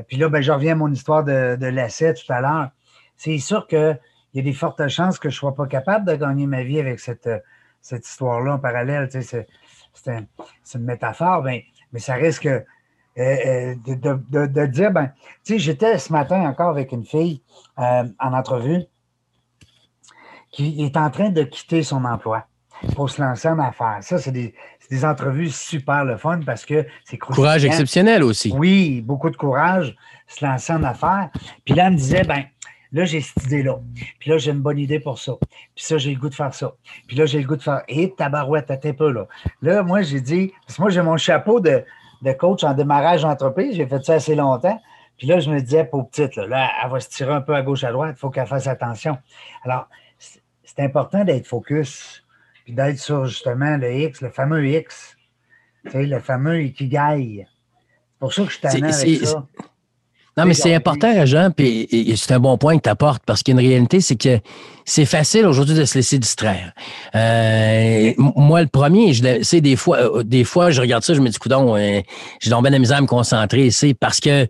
puis là, ben, je reviens à mon histoire de, lacet tout à l'heure. C'est sûr qu'il y a des fortes chances que je ne sois pas capable de gagner ma vie avec cette, cette histoire-là en parallèle. c'est, une métaphore, mais, mais ça risque euh, euh, de, dire, ben, tu sais, j'étais ce matin encore avec une fille euh, en entrevue qui est en train de quitter son emploi pour se lancer en affaires. Ça, c'est des, des, entrevues super le fun parce que c'est Courage exceptionnel aussi. Oui, beaucoup de courage, se lancer en affaires. Puis là, elle me disait, ben, là, j'ai cette idée-là. Puis là, j'ai une bonne idée pour ça. Puis ça, j'ai le goût de faire ça. Puis là, j'ai le goût de faire. Et tabarouette, t'es un peu là. Là, moi, j'ai dit, parce que moi, j'ai mon chapeau de, de coach en démarrage d'entreprise. J'ai fait ça assez longtemps. Puis là, je me disais, pour petite, là, elle va se tirer un peu à gauche, à droite, il faut qu'elle fasse attention. Alors, c'est important d'être focus, puis d'être sur justement le X, le fameux X, tu sais, le fameux Ikigai. C'est pour ça que je suis avec ça. Non, mais c'est important, Jean, puis c'est un bon point que tu apportes, parce qu'une réalité, c'est que c'est facile aujourd'hui de se laisser distraire. Euh, moi, le premier, je sais, des fois, euh, des fois, je regarde ça, je me dis, coudon, euh, j'ai donc bien la misère à me concentrer, c'est parce que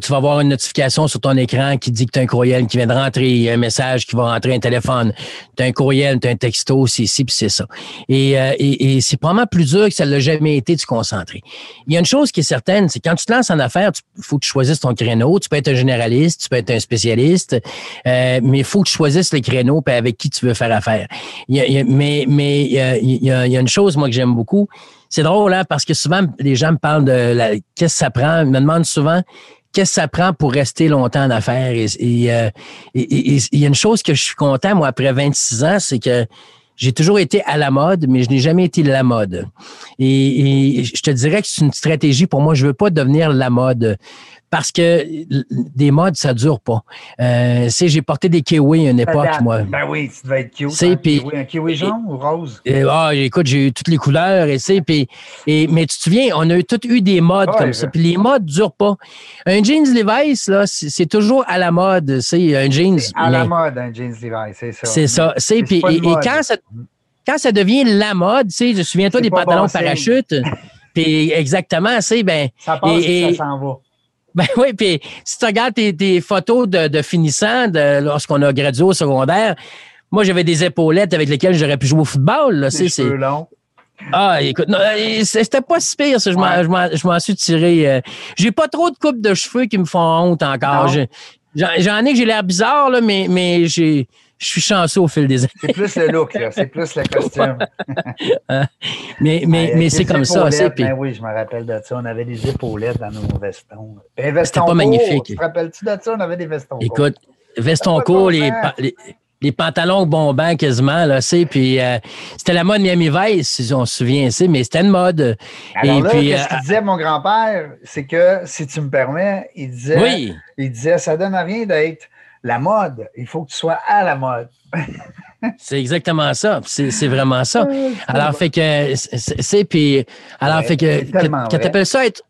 tu vas avoir une notification sur ton écran qui dit que tu as un courriel qui vient de rentrer, un message qui va rentrer, un téléphone, tu as un courriel, tu as un texto, c'est ici, puis c'est ça. Et, euh, et, et c'est probablement plus dur que ça ne l'a jamais été de se concentrer. Il y a une chose qui est certaine, c'est quand tu te lances en affaires, il faut que tu choisisses ton créneau. Tu peux être un généraliste, tu peux être un spécialiste, euh, mais il faut que tu choisisses le créneau avec qui tu veux faire affaire. mais mais il y, a, il y a une chose, moi, que j'aime beaucoup, c'est drôle, hein, parce que souvent, les gens me parlent de qu'est-ce que ça prend? Ils me demandent souvent qu'est-ce que ça prend pour rester longtemps en affaires? Et euh, il y a une chose que je suis content, moi, après 26 ans, c'est que j'ai toujours été à la mode, mais je n'ai jamais été la mode. Et, et, je te dirais que c'est une stratégie pour moi. Je veux pas devenir la mode parce que des modes, ça dure pas. Euh, j'ai porté des kiwis à une époque, moi. Ben oui, tu devais être cute. Hein, pis, un kiwi jaune ou rose? ah, écoute, j'ai eu toutes les couleurs, et, puis, et, mais tu te souviens, on a tous eu des modes comme ça. Puis les modes durent pas. Un jeans Levi's, là, c'est toujours à la mode. C'est un jeans. À la mode, un jeans Levi's, c'est ça. C'est ça. C'est, puis, et, quand ça quand ça devient la mode, tu sais, je souviens-toi des pantalons parachute. [laughs] puis exactement, c'est ben. Ça passe et, ça s'en va. Ben [laughs] oui, puis si tu regardes tes, photos de, de finissants de, lorsqu'on a gradué au secondaire, moi, j'avais des épaulettes avec lesquelles j'aurais pu jouer au football. Là, c'est, long. Ah, écoute, euh, c'était pas si pire, ça. Je m'en suis tiré. Euh, j'ai pas trop de coupes de cheveux qui me font honte encore. J'en ai que j'ai l'air bizarre, là, mais, mais j'ai. Je suis chanceux au fil des années. C'est plus le look. C'est plus le [laughs] costume. mais mais, mais c'est comme ça. Puis... ben oui, je me rappelle de ça. On avait des épaulettes dans nos vestons. Un veston pas court, magnifique. Tu te rappelles-tu de ça? On avait des vestons Écoute, veston court, les, les, les pantalons bombants quasiment, là, c'est, puis euh, c'était la mode Miami Vice, si on se souvient, c'est, mais c'était une mode. Alors Et là, puis, qu'est-ce euh, qu'il disait mon grand-père? C'est que, si tu me permets, il disait, Oui. il disait, ça donne à rien d'être la mode. Il faut que tu sois à la mode. C'est exactement ça. C'est vraiment ça. Alors, fait que, c'est, puis, alors, Ouais, fait que, que vrai. t'appelles ça être,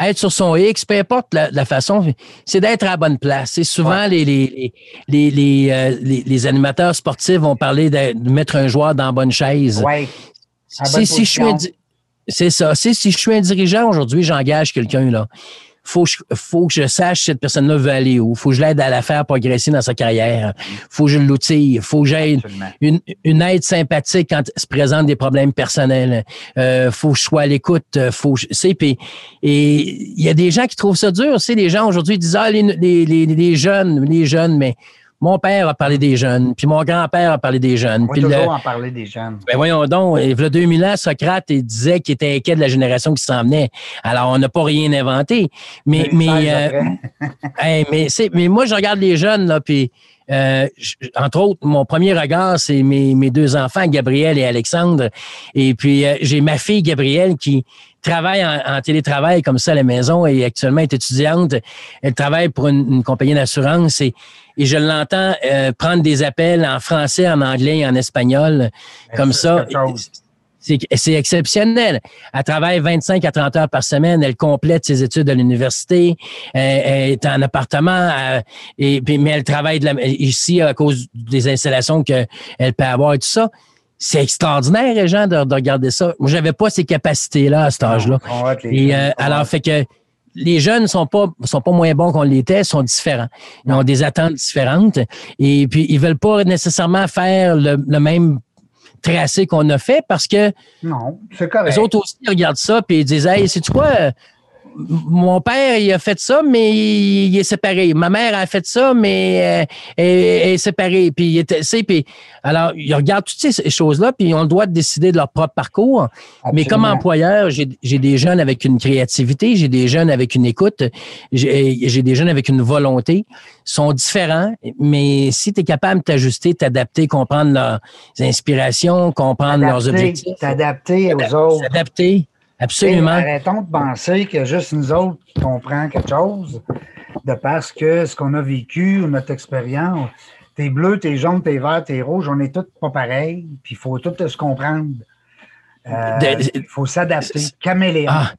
être sur son X, peu importe la, la façon, c'est d'être à la bonne place. C'est souvent Ouais. les, les, les, les, les, euh, les- les animateurs sportifs vont parler de, mettre un joueur dans la bonne chaise. Ouais. À C'est si je suis ça. C'est si je suis un dirigeant aujourd'hui, j'engage quelqu'un là. Faut que, je, faut que je sache si cette personne-là veut aller où. Faut que je l'aide à la faire progresser dans sa carrière. Faut que je l'outille. Faut que j'aide une, une aide sympathique quand se présentent des problèmes personnels. Euh, faut que je sois à l'écoute. Faut que je- puis et il y a des gens qui trouvent ça dur. C'est les gens aujourd'hui disent ah les, les, les, les jeunes, les jeunes, mais mon père a parlé des jeunes, puis mon grand-père a parlé des jeunes. Puis le- toujours en parler des jeunes. ben voyons donc, il y a 2000 ans, Socrate disait qu'il était inquiet de la génération qui s'en venait. Alors, on n'a pas rien inventé. Mais, mais, 2016 euh, [laughs] hey, mais, c'est, mais moi, je regarde les jeunes, là, puis, euh, entre autres, mon premier regard, c'est mes, mes deux enfants, Gabriel et Alexandre. Et puis, euh, j'ai ma fille, Gabrielle, qui travaille en, en télétravail comme ça à la maison et actuellement est étudiante. Elle travaille pour une, une compagnie d'assurance et, et je l'entends euh, prendre des appels en français, en anglais et en espagnol comme c'est ça. C'est exceptionnel. Elle travaille 25 à 30 heures par semaine. Elle complète ses études à l'université. Elle, elle est en appartement. elle- et, puis- mais elle travaille de la- ici à cause des installations qu'elle peut avoir et tout ça. C'est extraordinaire, les gens, de, de regarder ça. Moi, j'avais pas ces capacités-là à cet âge-là. Et euh, alors, fait que les jeunes sont pas sont pas moins bons qu'on l'était, sont différents. Ils ont des attentes différentes et puis ils veulent pas nécessairement faire le, le même tracé qu'on a fait parce que Non, c'est correct. les autres aussi regardent ça puis ils disent Hey, c'est quoi? Mon père, il a fait ça, mais il, est séparé. Ma mère a fait ça, mais euh, elle, elle est séparée. Puis, il était, puis, alors, ils regardent toutes ces choses-là, puis ils ont le droit de décider de leur propre parcours. Mais comme employeur, j'ai des jeunes avec une créativité, j'ai des jeunes avec une écoute, j'ai des jeunes avec une volonté. Ils sont différents, mais si tu es capable de t'ajuster, t'adapter, comprendre leurs inspirations, comprendre leurs objectifs, T'adapter aux autres. s'adapter, absolument. Et arrêtons de penser que juste nous autres qui comprenons quelque chose, de parce que ce qu'on a vécu, ou notre expérience, t'es bleu, t'es jaune, t'es vert, t'es rouge, on est tous pas pareils, puis il faut tous se comprendre. Euh, Il faut s'adapter. Caméléon. Ah,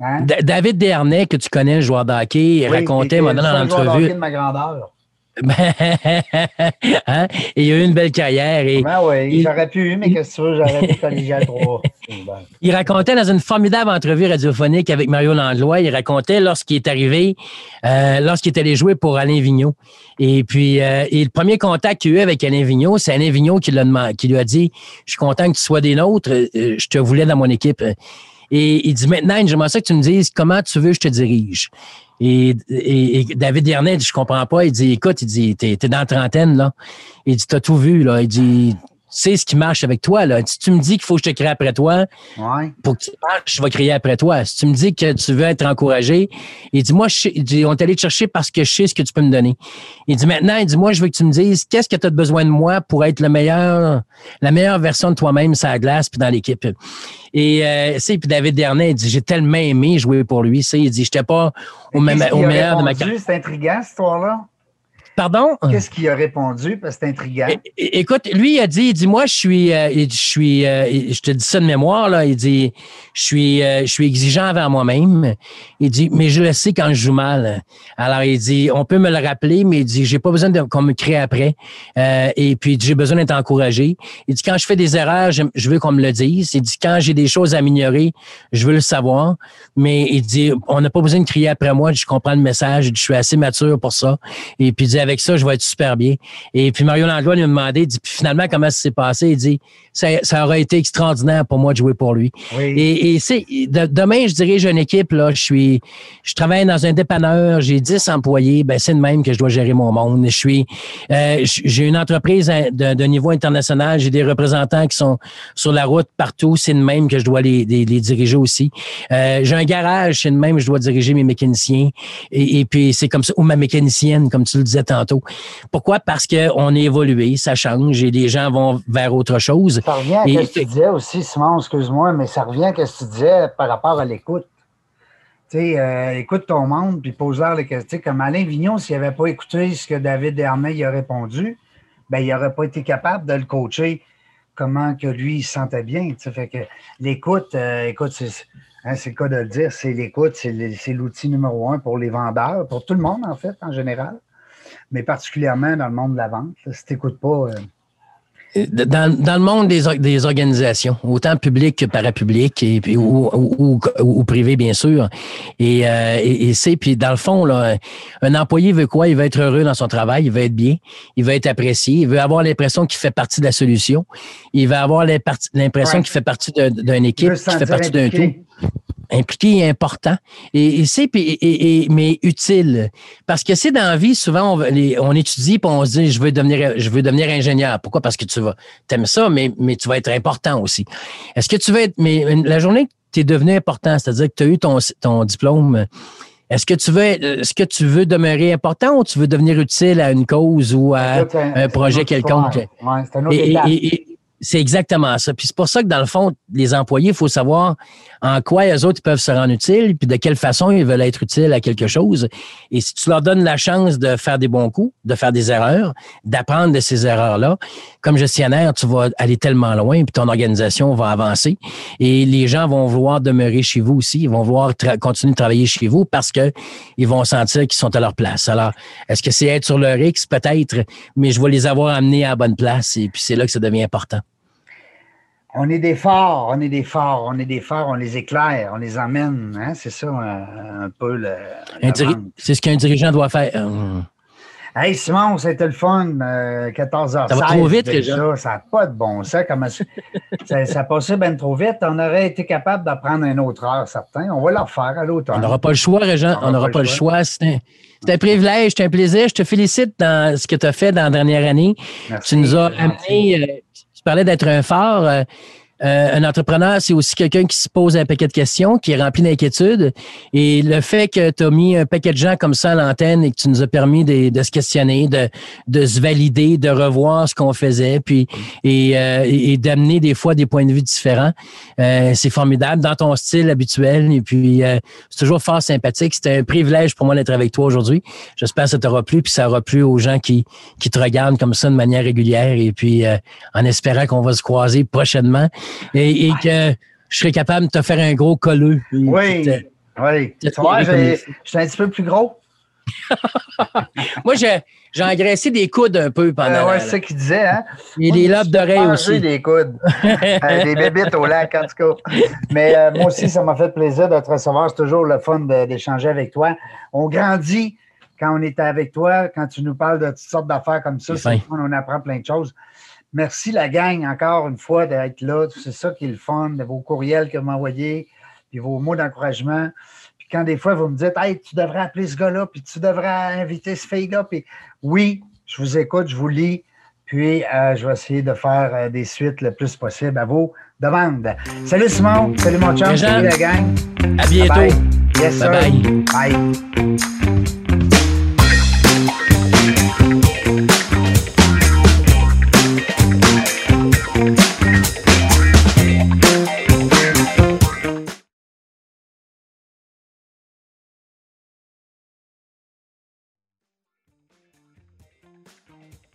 Hein? Da- David Dernay, que tu connais, le joueur de hockey, il Oui, racontait, joueur de l'entrevue. hockey de ma grandeur. [laughs] Hein? Et il a eu une belle carrière. Et Ben oui, il- j'aurais pu, mais qu'est-ce que tu veux, j'aurais pu collégial 3. Ben, il racontait dans une formidable entrevue radiophonique avec Mario Landlois, il racontait lorsqu'il est arrivé, euh, lorsqu'il est allé jouer pour Alain Vigneault. Et puis, euh, et le premier contact qu'il a eu avec Alain Vigneault, c'est Alain Vigneault qui, qui lui a dit Je suis content que tu sois des nôtres, euh, je te voulais dans mon équipe. Et il dit Maintenant, j'aimerais ça que tu me dises comment tu veux que je te dirige. Et, et, et David Dernay Je comprends pas. Il dit Écoute, il dit T'es es dans la trentaine, là. Il dit T'as tout vu, là. Il dit C'est ce qui marche avec toi, là. Si tu me dis qu'il faut que je te crée après toi, ouais. pour que tu marches, je vais crier après toi. Si tu me dis que tu veux être encouragé, il dit, moi, je sais- il dit, on est allé te chercher parce que je sais ce que tu peux me donner. Il dit, maintenant, il dit, moi, je veux que tu me dises qu'est-ce que tu as besoin de moi pour être le meilleur, la meilleure version de toi-même sur la glace puis dans l'équipe? Et, euh, c'est, puis David Dernay, il dit, j'ai tellement aimé jouer pour lui. Il dit, j'étais pas au, même- meilleur de ma carrière. C'est intriguant, cette histoire-là. Pardon? Qu'est-ce qu'il a répondu? Parce que c'est intriguant. É- Écoute, lui, il a dit, il dit, moi, je suis, euh, je suis, euh, je te dis ça de mémoire, là, il dit, je suis, euh, je suis exigeant envers moi-même. Il dit, mais je le sais quand je joue mal. Alors, il dit, on peut me le rappeler, mais il dit, j'ai pas besoin qu'on me crée après. Euh, et puis, j'ai besoin d'être encouragé. Il dit, quand je fais des erreurs, je, je veux qu'on me le dise. Il dit, quand j'ai des choses à améliorer, je veux le savoir. Mais il dit, on n'a pas besoin de crier après moi. Je comprends le message. Je suis assez mature pour ça. Et puis, il dit, avec ça, je vais être super bien. Et puis Mario Langlois lui a demandé, il dit, puis finalement, comment ça s'est passé? Il dit, ça, ça aurait été extraordinaire pour moi de jouer pour lui. Et, et c'est, demain, je dirige une équipe, là, je suis, je travaille dans un dépanneur, j'ai 10 employés, ben, c'est de même que je dois gérer mon monde. Je suis, euh, j'ai une entreprise de, niveau international, j'ai des représentants qui sont sur la route partout, c'est de même que je dois les, les, diriger aussi. Euh, j'ai un garage, c'est de même, je dois diriger mes mécaniciens. Et, et puis, c'est comme ça, ou ma mécanicienne, comme tu le disais tantôt. Pourquoi? Parce qu'on est évolué, ça change et les gens vont vers autre chose. Ça revient à ce que tu disais aussi, Simon, excuse-moi, mais ça revient à ce que tu disais par rapport à l'écoute. Tu sais, euh, écoute ton monde, puis pose-leur les questions. Comme Alain Vignon, s'il n'avait pas écouté ce que David Dernay a répondu, ben, il n'aurait pas été capable de le coacher comment que lui il se sentait bien. Fait que l'écoute, euh, écoute, hein, c'est le cas de le dire, c'est l'écoute, c'est l'outil numéro un pour les vendeurs, pour tout le monde en fait, en général, mais particulièrement dans le monde de la vente. si tu n'écoutes pas. Euh, dans, dans, le monde des, des, organisations, autant publiques que parapubliques et, ou, ou, ou, privées, bien sûr. Et, euh, et, c'est, puis dans le fond, là, un employé veut quoi? Il veut être heureux dans son travail, il veut être bien, il veut être apprécié, il veut avoir l'impression qu'il fait partie de la solution, il veut avoir l'impression qu'il fait partie d'une équipe, qu'il fait partie d'un tout impliqué et important. Et, c'est et, mais utile. Parce que c'est dans la vie, souvent, on, étudie et on se dit je veux devenir je veux devenir ingénieur. Pourquoi? Parce que tu vas t'aimes ça, mais, mais tu vas être important aussi. Est-ce que tu veux être. Mais la journée que tu es devenu important, c'est-à-dire que tu as eu ton, ton diplôme. Est-ce que tu veux est-ce que tu veux demeurer important ou tu veux devenir utile à une cause ou à un, projet quelconque? Ouais, c'est un autre c'est exactement ça. Puis c'est pour ça que, dans le fond, les employés, il faut savoir en quoi les autres peuvent se rendre utiles, puis de quelle façon ils veulent être utiles à quelque chose. Et si tu leur donnes la chance de faire des bons coups, de faire des erreurs, d'apprendre de ces erreurs-là, comme gestionnaire, tu vas aller tellement loin, puis ton organisation va avancer. Et les gens vont vouloir demeurer chez vous aussi. Ils vont vouloir continuer de travailler chez vous parce que ils vont sentir qu'ils sont à leur place. Alors, est-ce que c'est être sur leur X? Peut-être, mais je vais les avoir amenés à bonne place. Et puis, c'est là que ça devient important. On est des forts, on est des forts, on est des forts, on les éclaire, on les emmène. Hein? C'est ça un, peu le. C'est ce qu'un dirigeant doit faire. Euh, hey Simon, c'était le fun. 14 h Ça va trop vite, déjà. Ça n'a pas de bon sens. Comment [laughs] ça, ça, passait bien trop vite. On aurait été capable d'apprendre une autre heure, certains. On va le refaire à l'autre On n'aura pas le choix, Régent. On n'aura pas, le choix. C'est un, privilège, c'est un plaisir. Je te félicite dans ce que tu as fait dans la dernière année. tu nous as amené euh, parlais d'être un phare. Euh, un entrepreneur, c'est aussi quelqu'un qui se pose un paquet de questions, qui est rempli d'inquiétudes. Et le fait que tu as mis un paquet de gens comme ça à l'antenne et que tu nous as permis de, se questionner, de, se valider, de revoir ce qu'on faisait, puis et, euh, d'amener des fois des points de vue différents, euh, c'est formidable dans ton style habituel. Et puis, c'est toujours fort sympathique. C'était un privilège pour moi d'être avec toi aujourd'hui. J'espère que ça t'aura plu, puis ça aura plu aux gens qui te regardent comme ça de manière régulière. Et puis, en espérant qu'on va se croiser prochainement et, que je serais capable de te faire un gros colleux. Oui, oui. Tu vois, je suis un petit peu plus gros. [laughs] Moi, j'ai engraissé des coudes un peu pendant. Euh, oui, c'est ça qu'il disait, hein? Et les lobes d'oreilles aussi. des coudes. [laughs] Euh, des bébites au lac, en tout cas. Mais euh, moi aussi, ça m'a fait plaisir de te recevoir. C'est toujours le fun d'échanger avec toi. On grandit quand on est avec toi, quand tu nous parles de toutes sortes d'affaires comme ça. On apprend plein de choses. Merci la gang encore une fois d'être là. C'est ça qui est le fun, de vos courriels que vous m'envoyez, puis vos mots d'encouragement. Puis quand des fois vous me dites Hey, tu devrais appeler ce gars-là, puis tu devrais inviter ce fille-là, puis oui, je vous écoute, je vous lis, puis euh, je vais essayer de faire euh, des suites le plus possible à vos demandes. Salut Simon, salut mon chum, salut la gang. À bientôt. Yes, bye. bye. Bye.